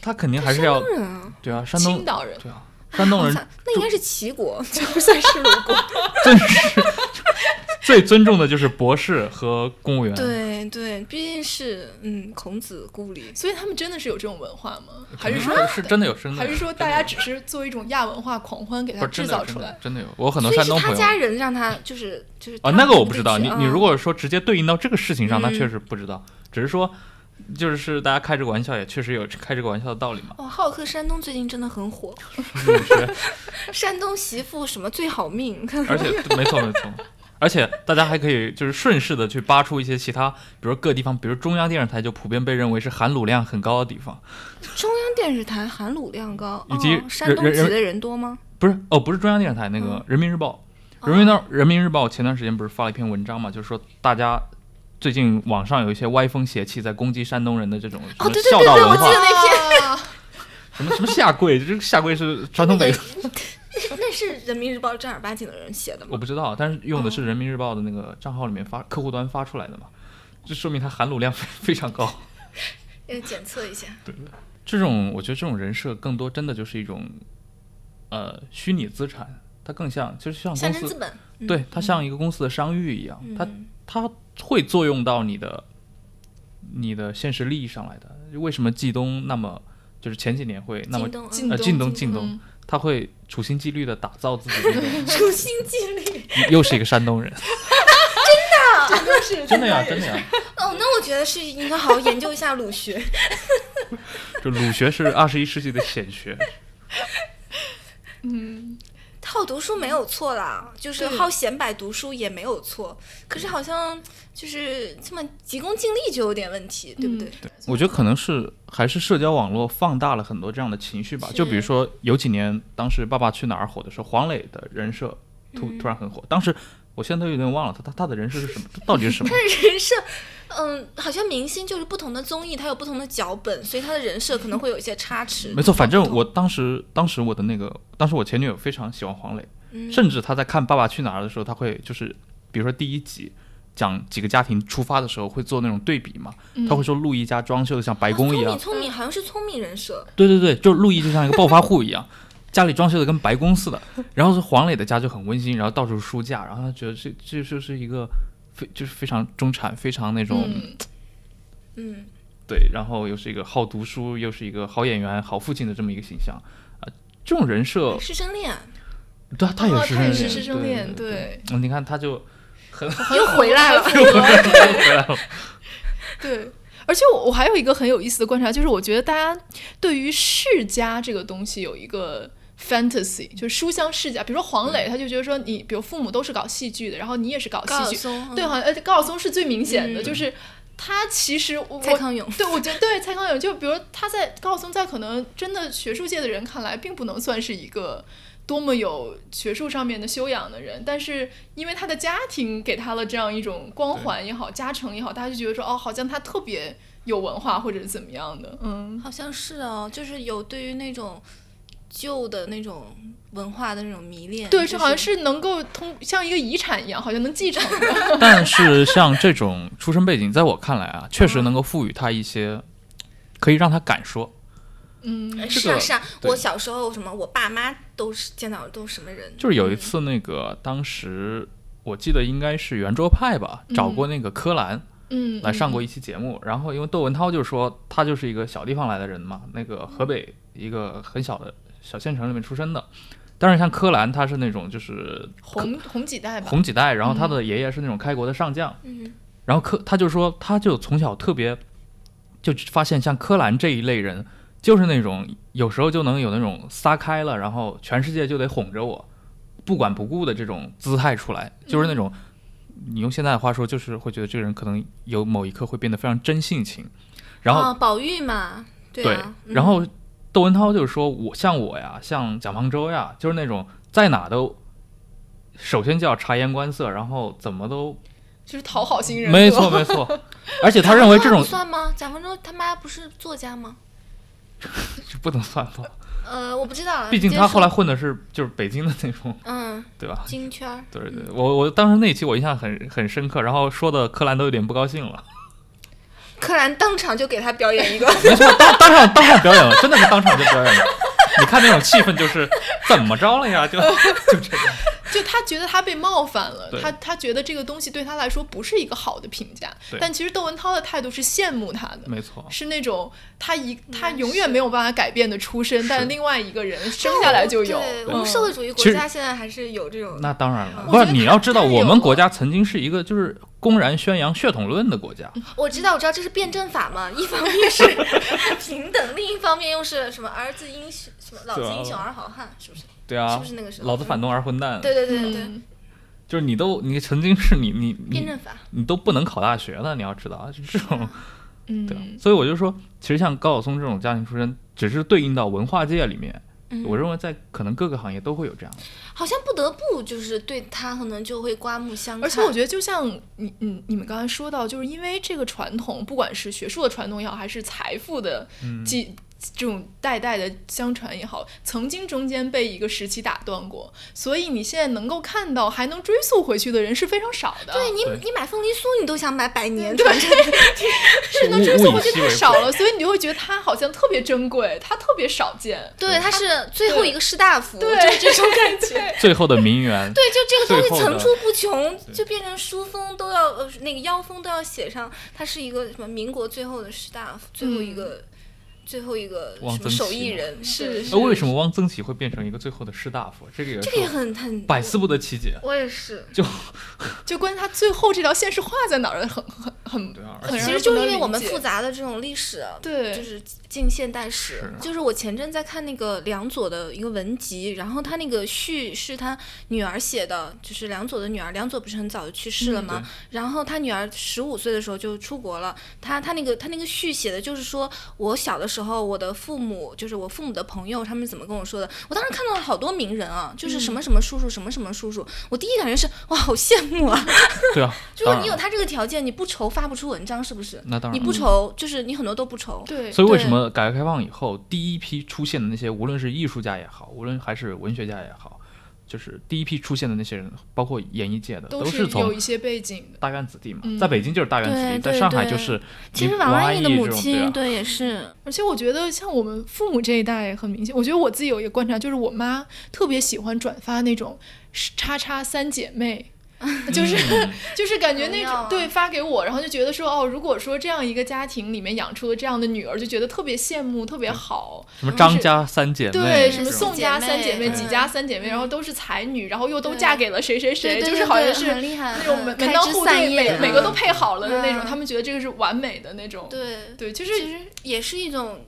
他肯定还是要山东人啊，对啊，山东青岛人。对啊，山东人 那应该是齐国，这不算是鲁国。真是 最尊重的就是博士和公务员。对对，毕竟是嗯孔子故里。所以他们真的是有这种文化吗？还是说，是真的有，还是说大家只是作为一种亚文化狂欢给它不是真制造出来的真的有？真的有，我很多山东朋友他家人让他就是就是啊，他那个我不知道。你你如果说直接对应到这个事情上，那嗯确实不知道。只是说，就是大家开这个玩笑，也确实有开这个玩笑的道理嘛。哦，浩克山东最近真的很火，山东媳妇什么最好命，而且没错没错，而且大家还可以就是顺势的去扒出一些其他，比如各地方，比如中央电视台就普遍被认为是含卤量很高的地方，中央电视台含卤量高，以及哦、山东籍的人多吗？不是哦，不是中央电视台那个嗯。人民日报，人民日人民日报前段时间不是发了一篇文章嘛，就是说大家。最近网上有一些歪风邪气在攻击山东人的这种什哦，么对对对对，我孝道文化，记得那篇，啊，什么什么下跪，这个下跪是 传统美那是人民日报正儿八经的人写的吗？我不知道，但是用的哦。是人民日报的那个账号里面发客户端发出来的嘛，这说明它含卤量 非非常高。要检测一下。对这种我觉得这种人设更多真的就是一种呃虚拟资产，它更像就是像公司，资本，嗯对它像一个公司的商誉一样，嗯。它会作用到你的你的现实利益上来的。为什么冀东那么就是前几年会那么京东晋东，呃晋东晋东嗯他会处心积虑的打造自己的 处心积虑。又是一个山东人，真的是真的呀，真的呀。哦，那我觉得是应该好好研究一下鲁学。就鲁学是二十一世纪的显学，嗯，好读书没有错啦，就是好显摆读书也没有错，可是好像就是这么急功近利就有点问题，对不对？我觉得可能是还是社交网络放大了很多这样的情绪吧。就比如说有几年，当时《爸爸去哪儿》火的时候，黄磊的人设突嗯突然很火。当时我现在都有点忘了他他他的人设是什么，到底是什么？他人设，嗯，好像明星就是不同的综艺，它有不同的脚本，所以他的人设可能会有一些差池。没错，反正我当时当时我的那个，当时我前女友非常喜欢黄磊，嗯甚至她在看《爸爸去哪儿》的时候，她会就是比如说第一集。讲几个家庭出发的时候会做那种对比嘛？他会说陆毅家装修的像白宫一样聪明，聪明，好像是聪明人设。对对对，就陆毅就像一个暴发户一样，家里装修的跟白宫似的。然后是黄磊的家就很温馨，然后到处书架，然后他觉得这这就是一个非就是非常中产，非常那种、嗯嗯，对，然后又是一个好读书，又是一个好演员、好父亲的这么一个形象啊。这种人设，师生恋。对啊，他也是他也是恋是师生恋对你看他就很 又回来了，回来了，对，而且我我还有一个很有意思的观察，就是我觉得大家对于世家这个东西有一个 fantasy，就是书香世家。比如说黄磊，他就觉得说你，比如父母都是搞戏剧的，然后你也是搞戏剧，松，对，嗯好像呃高晓松是最明显的，嗯。就是他其实我蔡康永，对，我觉得对蔡康永，就比如他在高晓松在可能真的学术界的人看来，并不能算是一个多么有学术上面的修养的人，但是因为他的家庭给他了这样一种光环也好，加成也好，大家就觉得说哦，好像他特别有文化或者是怎么样的，嗯，好像是哦，就是有对于那种旧的那种文化的那种迷恋，对，就是好像是能够通像一个遗产一样，好像能继承的，但是像这种出身背景，在我看来啊，确实能够赋予他一些，可以让他敢说。嗯。呃这个是啊是啊，我小时候什么，我爸妈都是见到都是什么人，就是有一次那个，当时我记得应该是圆桌派吧，找过那个柯蓝嗯，来上过一期节目，然后因为窦文涛就说他就是一个小地方来的人嘛，那个河北一个很小的小县城里面出生的。但是像柯蓝，他是那种就是红红几代吧，红几代，然后他的爷爷是那种开国的上将，嗯，然后柯他就说，他就从小特别就发现像柯蓝这一类人，就是那种有时候就能有那种撒开了，然后全世界就得哄着我，不管不顾的这种姿态出来，就是那种你用现在的话说，就是会觉得这个人可能有某一刻会变得非常真性情，然后哦，宝玉嘛，对对啊，，嗯然后窦文涛就是说我像我呀，像蒋方舟呀，就是那种在哪都首先就要察言观色，然后怎么都就是讨好型人格，没错没错，而且他认为这种 不算吗？蒋方舟他妈不是作家吗？这 不能算吧，呃，我不知道，毕竟他后来混的是就是北京的那种，嗯对吧？金圈儿，对对，我我当时那期我印象很很深刻，然后说的柯蓝都有点不高兴了，柯南当场就给他表演一个，没错，当当场当场表演了，真的是当场就表演了。你看那种气氛，就是怎么着了呀？就 就这样。就他觉得他被冒犯了，他他觉得这个东西对他来说不是一个好的评价，但其实窦文涛的态度是羡慕他的，没错，是那种他一他嗯永远没有办法改变的出身，但另外一个人生下来就有。对，我嗯们社会主义国家现在还是有这种，那当然了，不是你要知道，我们国家曾经是一个就是公然宣扬血统论的国家，我知道我知道这是辩证法嘛，一方面是 平等，另一方面又是什么儿子英雄什么老子英雄儿好汉，是不是？对啊，是不是那个时候老子反动儿混蛋，对对对对就是你都你曾经是你你你辩证法，你都不能考大学了，你要知道啊，就这种嗯对所以我就说，其实像高晓松这种家庭出身，只是对应到文化界里面，嗯我认为在可能各个行业都会有这样的。好像不得不就是对他可能就会刮目相看，而且我觉得，就像你你你们刚才说到，就是因为这个传统，不管是学术的传统也好，还是财富的嗯继、这种代代的相传也好，曾经中间被一个时期打断过，所以你现在能够看到还能追溯回去的人是非常少的。对你你买凤梨酥，你都想买百年传承，是能追溯回去太少了，所以你就会觉得它好像特别珍贵，它特别少见。对，它是最后一个士大夫，对。就是这种感觉。最后的名媛，对，就这个东西层出不穷，就变成书封都要呃那个腰封都要写上，它是一个什么民国最后的士大夫，最后一个、最后一个汪什么手艺人，是是那为什么汪曾祺会变成一个最后的士大夫？这个也这个也是很很百思不得其解。我也是，就 就关于他最后这条线是画在哪儿的，很很很对啊，其实就是因为我们复杂的这种历史，对就是近现代史是。就是我前阵在看那个梁左的一个文集，然后他那个序是他女儿写的，就是梁左的女儿，梁左不是很早就去世了吗？然后他女儿十五岁的时候就出国了，他他那个他那个序写的就是说我小的时候，我的父母就是我父母的朋友，他们怎么跟我说的？我当时看到了好多名人啊，就是什么什么叔叔，什么什么叔叔，我第一感觉是哇，好羡慕啊！对啊，如果你有他这个条件，你不愁发不出文章，是不是？那当然你不愁，就是你很多都不愁。对，所以为什么改革开放以后，第一批出现的那些，无论是艺术家也好，无论还是文学家也好，就是第一批出现的那些人，包括演艺界的，都是从有一些背景的。大院子弟嘛。嗯在北京就是大院子弟，在上海就是其实你王安忆的母亲，对，也是，而且我觉得像我们父母这一代很明显，我觉得我自己有一个观察，就是我妈特别喜欢转发那种叉叉三姐妹。就是、嗯。就是感觉那种、啊。对发给我，然后就觉得说哦，如果说这样一个家庭里面养出了这样的女儿，就觉得特别羡慕，特别好。什么张家三姐妹，对，什么宋家三姐妹、嗯。几家三姐妹，然后都是才女，然后又都嫁给了谁谁谁，就是好像是那种嗯门门当户对，每每个都配好了的那种，嗯。他们觉得这个是完美的那种。对。对，就是其实也是一种，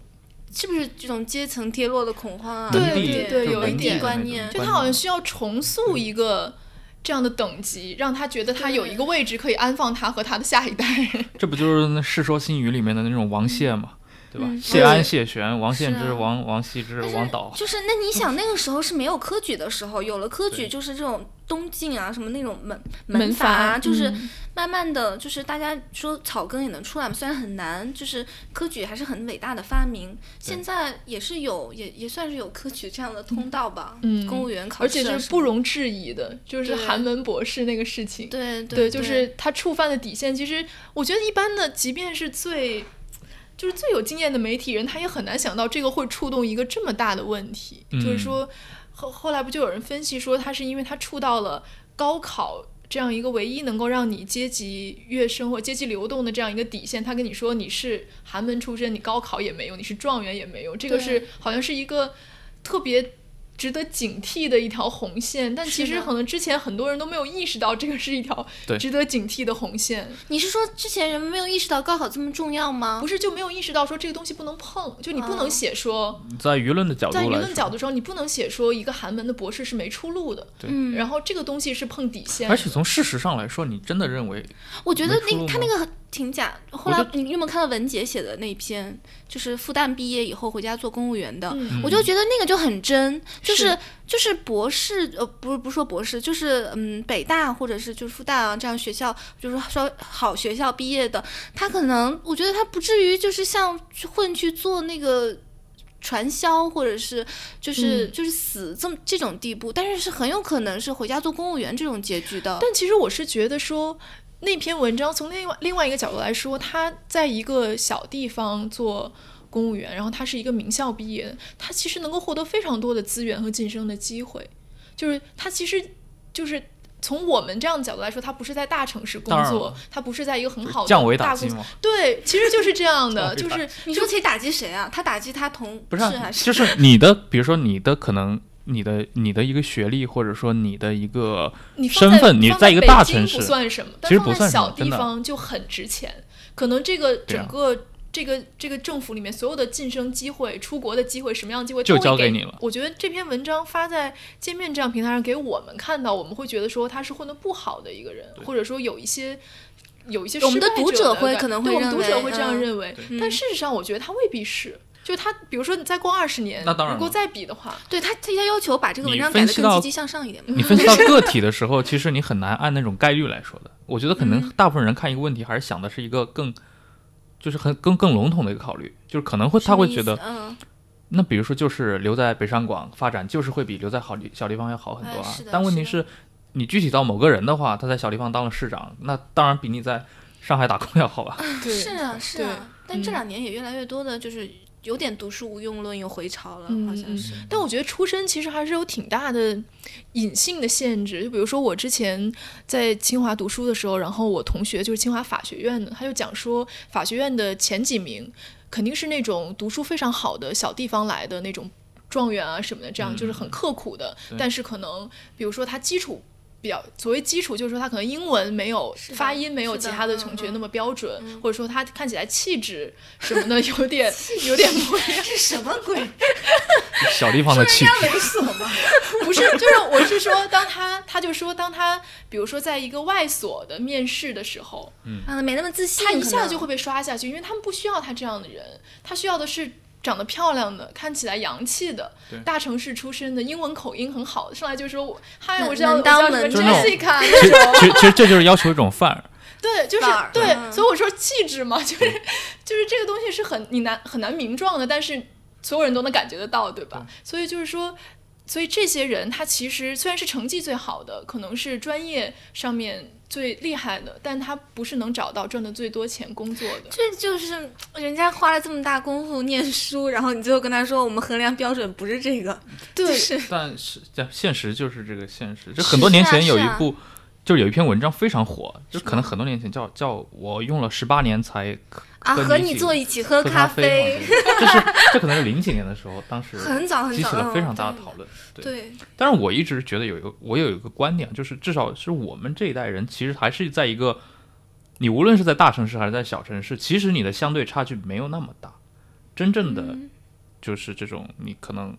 是不是这种阶层跌落的恐慌啊？对对对有一点观念就他好像需要重塑一个这样的等级，让他觉得他有一个位置可以安放他和他的下一代。这不就是那《世说新语》里面的那种王谢嘛，对吧？嗯谢安、谢玄、王献之、啊王王羲之、王导，就是那你想那个时候是没有科举的时候，有了科举就是这种东晋啊什么那种门门阀啊，就是嗯慢慢的就是大家说草根也能出来嘛，虽然很难，就是科举还是很伟大的发明。现在也是有也也算是有科举这样的通道吧，嗯公务员考试啊什么的，且是不容置疑的，就是寒门博士那个事情。对对，对，就是他触犯的底线。其实我觉得一般的，即便是最就是最有经验的媒体人，他也很难想到这个会触动一个这么大的问题。就是嗯说，后后来不就有人分析说，他是因为他触到了高考。这样一个唯一能够让你阶级跃升或阶级流动的这样一个底线，他跟你说你是寒门出身，你高考也没用，你是状元也没用，这个是好像是一个特别值得警惕的一条红线。但其实可能之前很多人都没有意识到这个是一条值得警惕的红线，你是说之前人们没有意识到高考这么重要吗？不是就没有意识到说这个东西不能碰，就你不能哦写说，在舆论的角度在舆，论角度上，你不能写说一个寒门的博士是没出路的，嗯，然后这个东西是碰底线，而且从事实上来说，你真的认为我觉得那他那个很挺假。后来你有没有看到文杰写的那篇，就是复旦毕业以后回家做公务员的？嗯我就觉得那个就很真，就是是就是博士，呃，不是不是说博士，就是嗯，北大或者是就是复旦啊这样学校，就是说好学校毕业的，他可能我觉得他不至于就是像去混去做那个。传销或者是就是、嗯就是死这么这种地步，但是是很有可能是回家做公务员这种结局的。但其实我是觉得说，那篇文章从另外另外一个角度来说，他在一个小地方做公务员，然后他是一个名校毕业的，他其实能够获得非常多的资源和晋升的机会，就是他其实就是。从我们这样的角度来说，他不是在大城市工作他不是在一个很好的降维大公司。打击嘛？对，其实就是这样的，就是你说起打击谁啊？他打击他同不是啊、事还是？就是你的，比如说你的可能。你的你的一个学历，或者说你的一个你身份，你放在一个大城市不，算什么，但其实不放在小地算什么真的方就很值钱。可能这个整个、这个这个政府里面所有的晋升机会、出国的机会，什么样的机会就都交给你了我觉得这篇文章发在界面这样平台上给我们看到，我们会觉得说他是混得不好的一个人，或者说有一些。有一些我们的失败读者会可能会对我们读者会这样嗯认为，但事实上我觉得他未必是。就他，比如说你再过二十年，那当然了如果再比的话，对他，他要求把这个文章改分析到得更积极向上一点嘛。你分析到 个体的时候，其实你很难按那种概率来说的。我觉得可嗯能大部分人看一个问题，还是想的是一个更，就是很更更笼统的一个考虑，就是可能会他会觉得，嗯，那比如说就是留在北上广发展，就是会比留在好地小地方要好很多啊但问题是是，你具体到某个人的话，他在小地方当了市长，那当然比你在上海打工 要好吧？对，是啊，是啊。但这嗯两年也越来越多的，就是有点读书无用论又回潮了，好像是。但我觉得出身其实还是有挺大的隐性的限制。就比如说我之前在清华读书的时候，然后我同学就是清华法学院的，他就讲说法学院的前几名肯定是那种读书非常好的小地方来的那种状元啊什么的，这样就是很刻苦的。对但是可能比如说他基础。比较所谓基础，就是说他可能英文没有发音没有其他的同学嗯那么标准，或者说他看起来气质什么的有点 有点不一样。这什么鬼？小地方的气质，猥琐吗？不是，就是我是说，当他他就说，当他比如说在一个外所的面试的时候，嗯，没那么自信，他一下就会被刷下去，因为他们不需要他这样的人，他需要的是长得漂亮的、看起来洋气的、大城市出身的、英文口音很好的，上来就说我嗨，我叫我能当叫什么门就是那种 Jessica 其实那种，其实其实这就是要求一种范儿。对，就是对，嗯所以我说气质嘛，就是就是这个东西是很你难很难名状的，但是所有人都能感觉得到，对吧？所以就是说。所以这些人，他其实虽然是成绩最好的，可能是专业上面最厉害的，但他不是能找到赚的最多钱工作的。这就是人家花了这么大功夫念书，然后你最后跟他说，我们衡量标准不是这个，对就是但是这现实就是这个现实。这很多年前有一部就是有一篇文章非常火，就可能很多年前叫叫我用了十八年才啊，和你坐一起喝喝咖啡。嘛，这是这可能是零几年的时候，当时很早很早，嗯激起了非常大的讨论。对，对，但是我一直觉得有一个，我有一个观点，就是至少是我们这一代人，其实还是在一个，你无论是在大城市还是在小城市，其实你的相对差距没有那么大。真正的嗯。就是这种，你可能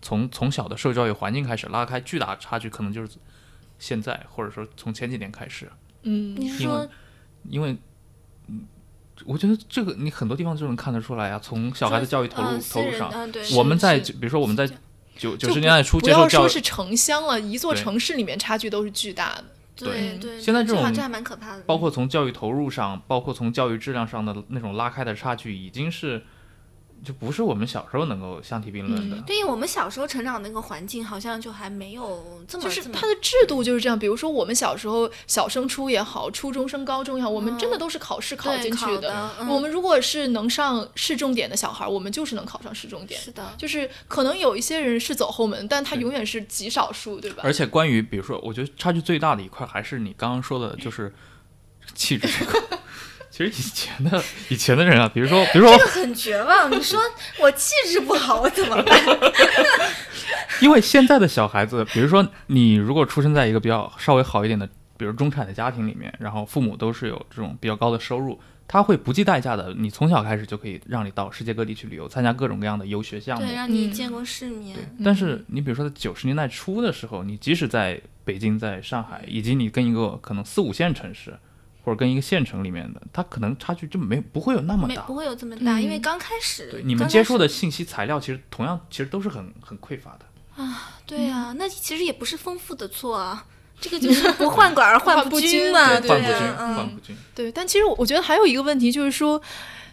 从从小的受教育环境开始拉开巨大差距，可能就是现在，或者说从前几年开始，嗯因为你说因为。嗯我觉得这个你很多地方就能看得出来啊，从小孩的教育投入、嗯投入上，嗯，对，我们在比如说我们在九九十年代初不接受教育，要说是城乡了，一座城市里面差距都是巨大的。对对，现在这种这还蛮可怕的，包括从教育投入上，包括从教育质量上的那种拉开的差距，已经是就不是我们小时候能够相提并论的。嗯对于我们小时候成长的那个环境，好像就还没有这么就是它的制度就是这样，比如说我们小时候小升初也好，初中升高中也好，我们真的都是考试考进去的嗯我们如果是能上市重点的小孩儿，我们就是能考上市重点。是的，就是可能有一些人是走后门，但他永远是极少数，对吧？而且关于比如说，我觉得差距最大的一块还是你刚刚说的，就是气质这块。其实以前的 以前的人啊，比如说比如说这个，很绝望。你说我气质不好，我怎么办？因为现在的小孩子，比如说你如果出生在一个比较稍微好一点的，比如中产的家庭里面，然后父母都是有这种比较高的收入，他会不计代价的，你从小开始就可以让你到世界各地去旅游，参加各种各样的游学项目。对，让你嗯见过世面。对，但是你比如说在九十年代初的时候，你即使在北京、在上海，以及你跟一个可能四五线城市，或者跟一个县城里面的，它可能差距就没不会有那么大没不。会有这么大，因为嗯刚开始，对，你们接触的信息材料其实同样其实都是很很匮乏的啊。对啊，那其实也不是丰富的错啊，这个就是不患寡而患患不均均嘛，对患不均，啊，嗯，患不均。对，但其实我我觉得还有一个问题就是说，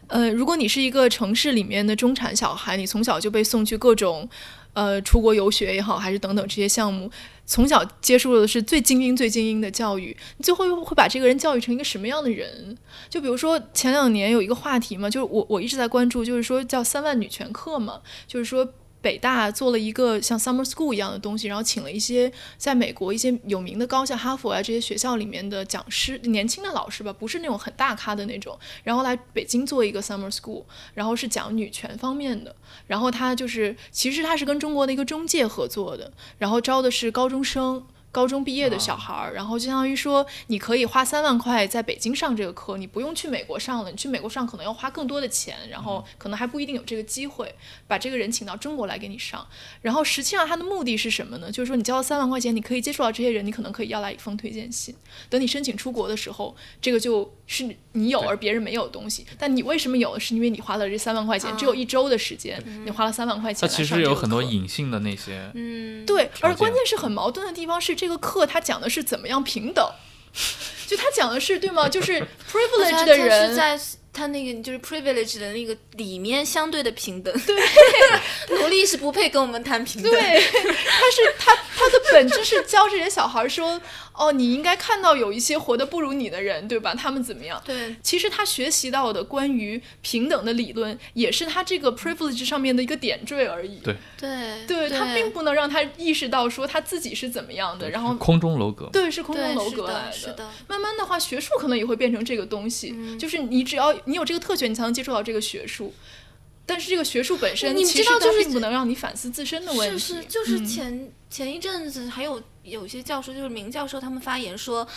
呃，如果你是一个城市里面的中产小孩，你从小就被送去各种，呃，出国游学也好，还是等等这些项目，从小接受的是最精英、最精英的教育，你最后又会把这个人教育成一个什么样的人？就比如说前两年有一个话题嘛，就是我我一直在关注，就是说叫三万女权课嘛，就是说。北大做了一个像 summer school 一样的东西，然后请了一些在美国一些有名的高校，哈佛啊这些学校里面的讲师，年轻的老师吧，不是那种很大咖的那种，然后来北京做一个 summer school，然后是讲女权方面的，然后他就是其实他是跟中国的一个中介合作的，然后招的是高中生。高中毕业的小孩儿，然后就相当于说，你可以花三万块在北京上这个课，你不用去美国上了。你去美国上可能要花更多的钱，然后可能还不一定有这个机会把这个人请到中国来给你上。然后实际上他的目的是什么呢？就是说你交了三万块钱，你可以接触到这些人，你可能可以要来一封推荐信。等你申请出国的时候，这个就是你有而别人没有的东西。但你为什么有？是因为你花了这三万块钱，啊只有一周的时间，你花了三万块钱它其实有很多隐性的那些，嗯，对，而关键是很矛盾的地方是，这个课他讲的是怎么样平等，就他讲的是对吗？就是 privilege 他他是的人，在他那个就是 privilege 的那个里面相对的平等，对，奴隶是不配跟我们谈平等，对，他是他他的本质是教这些小孩说，哦，你应该看到有一些活得不如你的人，对吧？他们怎么样？对其实他学习到的关于平等的理论，也是他这个 privilege 上面的一个点缀而已。对对对他并不能让他意识到说他自己是怎么样的，然后空中楼阁。对是空中楼阁来的，是的，慢慢的话，学术可能也会变成这个东西，嗯就是你只要你有这个特权，你才能接触到这个学术。但是这个学术本身，你其实它知道就是并不能让你反思自身的问题。是是，就是嗯前、前一阵子还有有些教授，就是名教授，他们发言说，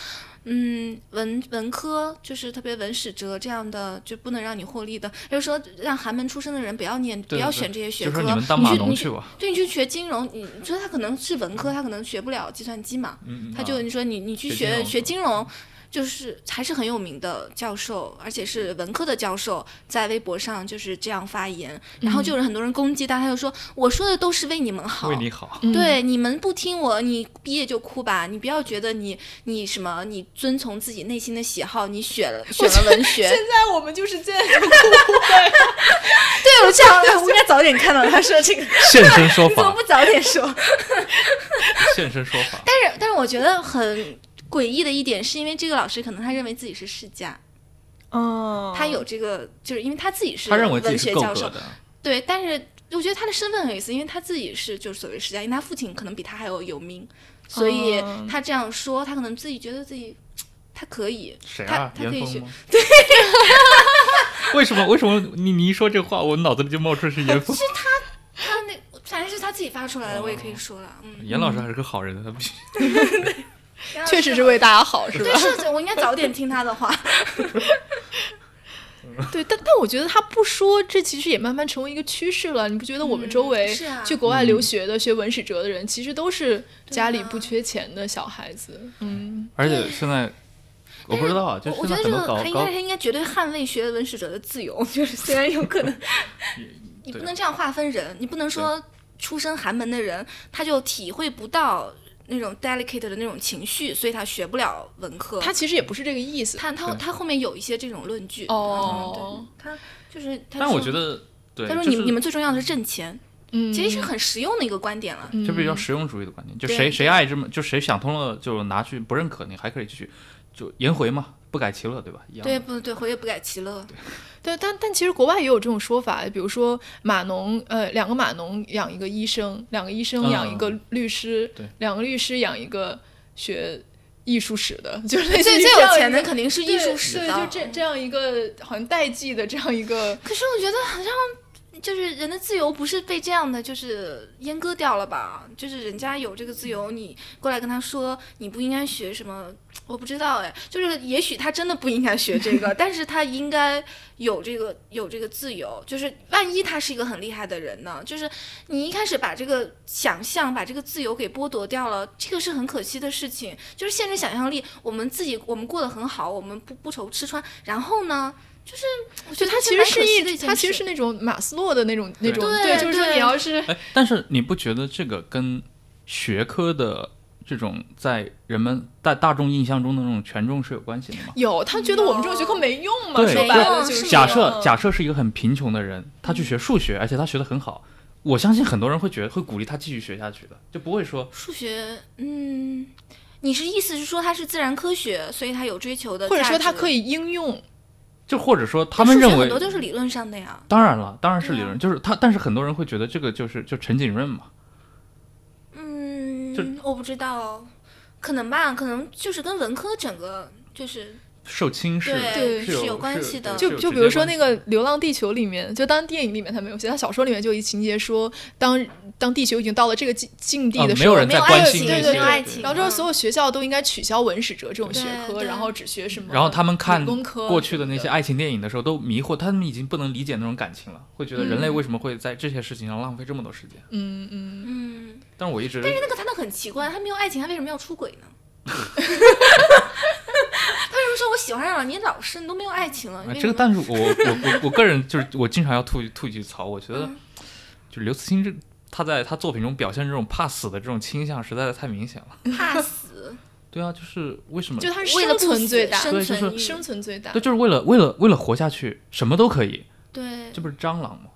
嗯，文文科就是特别文史哲这样的，就不能让你获利的，就是说让寒门出身的人不要念，不要选这些学科，就说你们当码去你去农去吧。对，你去学金融，你你说他可能是文科，他可能学不了计算机嘛，嗯，他就啊你说你你去学学金学金融，就是还是很有名的教授，而且是文科的教授，在微博上就是这样发言，然后就有很多人攻击他，他就说我说的都是为你们好，为你好。嗯对，你们不听我，你毕业就哭吧，你不要觉得你你什么，你遵从自己内心的喜好，你选了选了文学，现在我们就是这样 就哭对我这样，我应该早点看到他说这个，现身说法，你怎么不早点说？现身说法。但是但是我觉得很诡异的一点，是因为这个老师可能他认为自己是世家，哦他有这个，就是因为他自己是他认为自己文是够学教授，格的，对，但是我觉得他的身份很有意思，因为他自己是就是所谓世家，因为他父亲可能比他还要有名，所以哦他这样说，他可能自己觉得自己他可以，他谁啊？他可以学严峰吗？为什么？为什么你你一说这话，我脑子里就冒出是严峰？他他那反正是他自己发出来的，我也可以说了，嗯，严老师还是个好人，他不行。确实是为大家好，是吧对，？是我应该早点听他的话。对，但但我觉得他不说，这其实也慢慢成为一个趋势了。你不觉得我们周围去国外留学的、学文史哲的人，其实都是家里不缺钱的小孩子？嗯，而且现在我不知道啊，就我我觉得这个他应该他应该绝对捍卫学文史哲的自由，就是虽然有可能，你不能这样划分人，你不能说出身寒门的人他就体会不到那种 delicate 的那种情绪，所以他学不了文科。他其实也不是这个意思。他他他后面有一些这种论据哦嗯对，他就是他但我觉得，对，他说你就是你们最重要的是挣钱，嗯，其实是很实用的一个观点了。就比较实用主义的观点，就谁谁爱这么，就谁想通了就拿去不认可，你还可以继续就颜回嘛，不改其乐，对吧？一样。对，不对，回也不改其乐。对，但但其实国外也有这种说法，比如说码农，呃，两个码农养一个医生，两个医生养一个律师，对两个律师养一个学艺术史的，就是类似最于最有钱的肯定是艺对术史的，对，就这这样一个好像代际的这样一个，可是我觉得好像就是人的自由不是被这样的就是阉割掉了吧？就是人家有这个自由，你过来跟他说你不应该学什么，我不知道哎，就是也许他真的不应该学这个，但是他应该有这个有这个自由。就是万一他是一个很厉害的人呢？就是你一开始把这个想象把这个自由给剥夺掉了，这个是很可惜的事情。就是限制想象力，我们自己我们过得很好，我们不不愁吃穿，然后呢？就是我觉得就它其实是一它其实是那种马斯洛的那种那种，对就是说你要是哎，但是你不觉得这个跟学科的这种在人们在大众印象中的那种权重是有关系的吗？有，他觉得我们这种学科没用嘛，说白了就就是是假设嗯假设是一个很贫穷的人，他去学数学，而且他学的很好，我相信很多人会觉得会鼓励他继续学下去的，就不会说数学，嗯，你是意思是说他是自然科学，所以他有追求的，或者说他可，以应用，就或者说他们认为很多都是理论上的呀。当然了，当然是理论，就是他，但是很多人会觉得这个就是就陈景润嘛，嗯，我不知道，可能吧，可能就是跟文科整个就是受轻视，对是有是有关系的。就就比如说那个《流浪地球》里面，就当电影里面他没有写，他小说里面就有一情节说，当当地球已经到了这个境境地的时候，啊没有人没有在关爱情，心那些对对对然后之后嗯。所有学校都应该取消文史哲这种学科，然后只学什么，然后他们看过去的那些爱情电影的时候，都迷惑，他们已经不能理解那种感情了，会觉得人类为什么会在这些事情上浪费这么多时间？嗯嗯，嗯，但是我一直但是那个他那很奇怪，他没有爱情，他为什么要出轨呢？说我喜欢上了你老师，你都没有爱情了？这个，但是我我我我个人就是我经常要吐吐一句槽，我觉得嗯就刘慈欣这他在他作品中表现这种怕死的这种倾向实在是太明显了。怕死，对啊，就是为什么？就他是为了生存最大，生对就是存欲生存最大对，，就是为了为了为了活下去，什么都可以，对这不是蟑螂吗？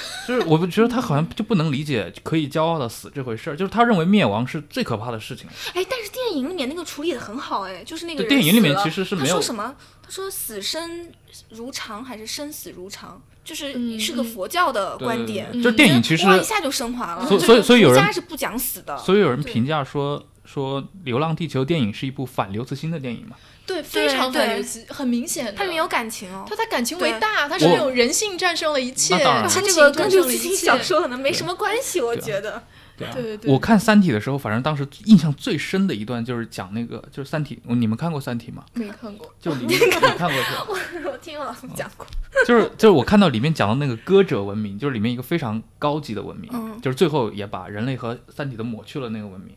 就是我们觉得他好像就不能理解可以骄傲的死这回事儿，就是他认为灭亡是最可怕的事情。哎，但是电影里面那个处理的很好，哎，就是那个电影里面其实是没有他说什么？他说死生如常还是生死如常？就是嗯是个嗯佛教的观点。对就是电影其实哇一下就升华了，所以所以所以有人是不讲死的，所以有人评价说说《流浪地球》电影是一部反刘慈欣的电影嘛？对，非常对反流慈，很明显的，它里面有感情哦。他他感情为大，他是我那种人性战胜了一切，那当然亲情他这个跟战刘慈欣胜了一切。小说可能没什么关系，我觉得。对啊，对对对我看《三体》的时候，反正当时印象最深的一段就是讲那个，就是《三体》，你们看过《三体》吗？没看过，就里面 你看过是吧？我听我老师讲过，就是就是我看到里面讲到那个歌者文明，就是里面一个非常高级的文明，嗯就是最后也把人类和三体都抹去了那个文明，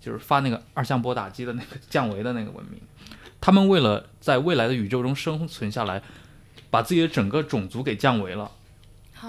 就是发那个二向波打击的那个降维的那个文明。他们为了在未来的宇宙中生存下来，把自己的整个种族给降维了，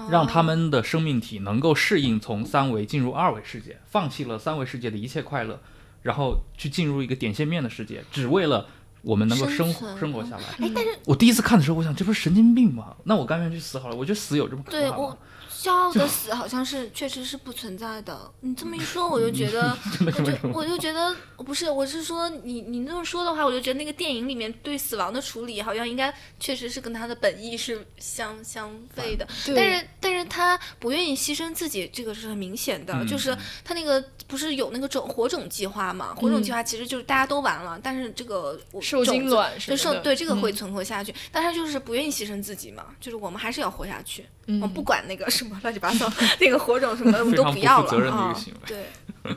让他们的生命体能够适应从三维进入二维世界，放弃了三维世界的一切快乐，然后去进入一个点线面的世界，只为了我们能够生生活生活下来。哎，但是我第一次看的时候，我想这不是神经病吗？那我甘愿去死好了。我觉得死有这么可对我怕吗？骄傲的死好像是确实是不存在的。你这么一 说，我就觉得，我就我就觉得不是，我是说你你那么说的话，我就觉得那个电影里面对死亡的处理好像应该确实是跟他的本意是相相悖的。但是但是他不愿意牺牲自己，这个是很明显的，就是他那个不是有那个种火种计划嘛？火种计划其实就是大家都完了，但是这个受精卵是受对这个会存活下去，但他就是不愿意牺牲自己嘛，就是我们还是要活下去，我不管那个什么。乱七八糟，那个火种什么的我们都不要了啊！对。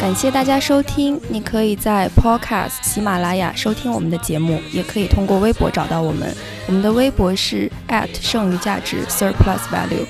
感谢大家收听，你可以在 Podcast 喜马拉雅收听我们的节目，也可以通过微博找到我们。我们的微博是 at 剩余价值 surplus value。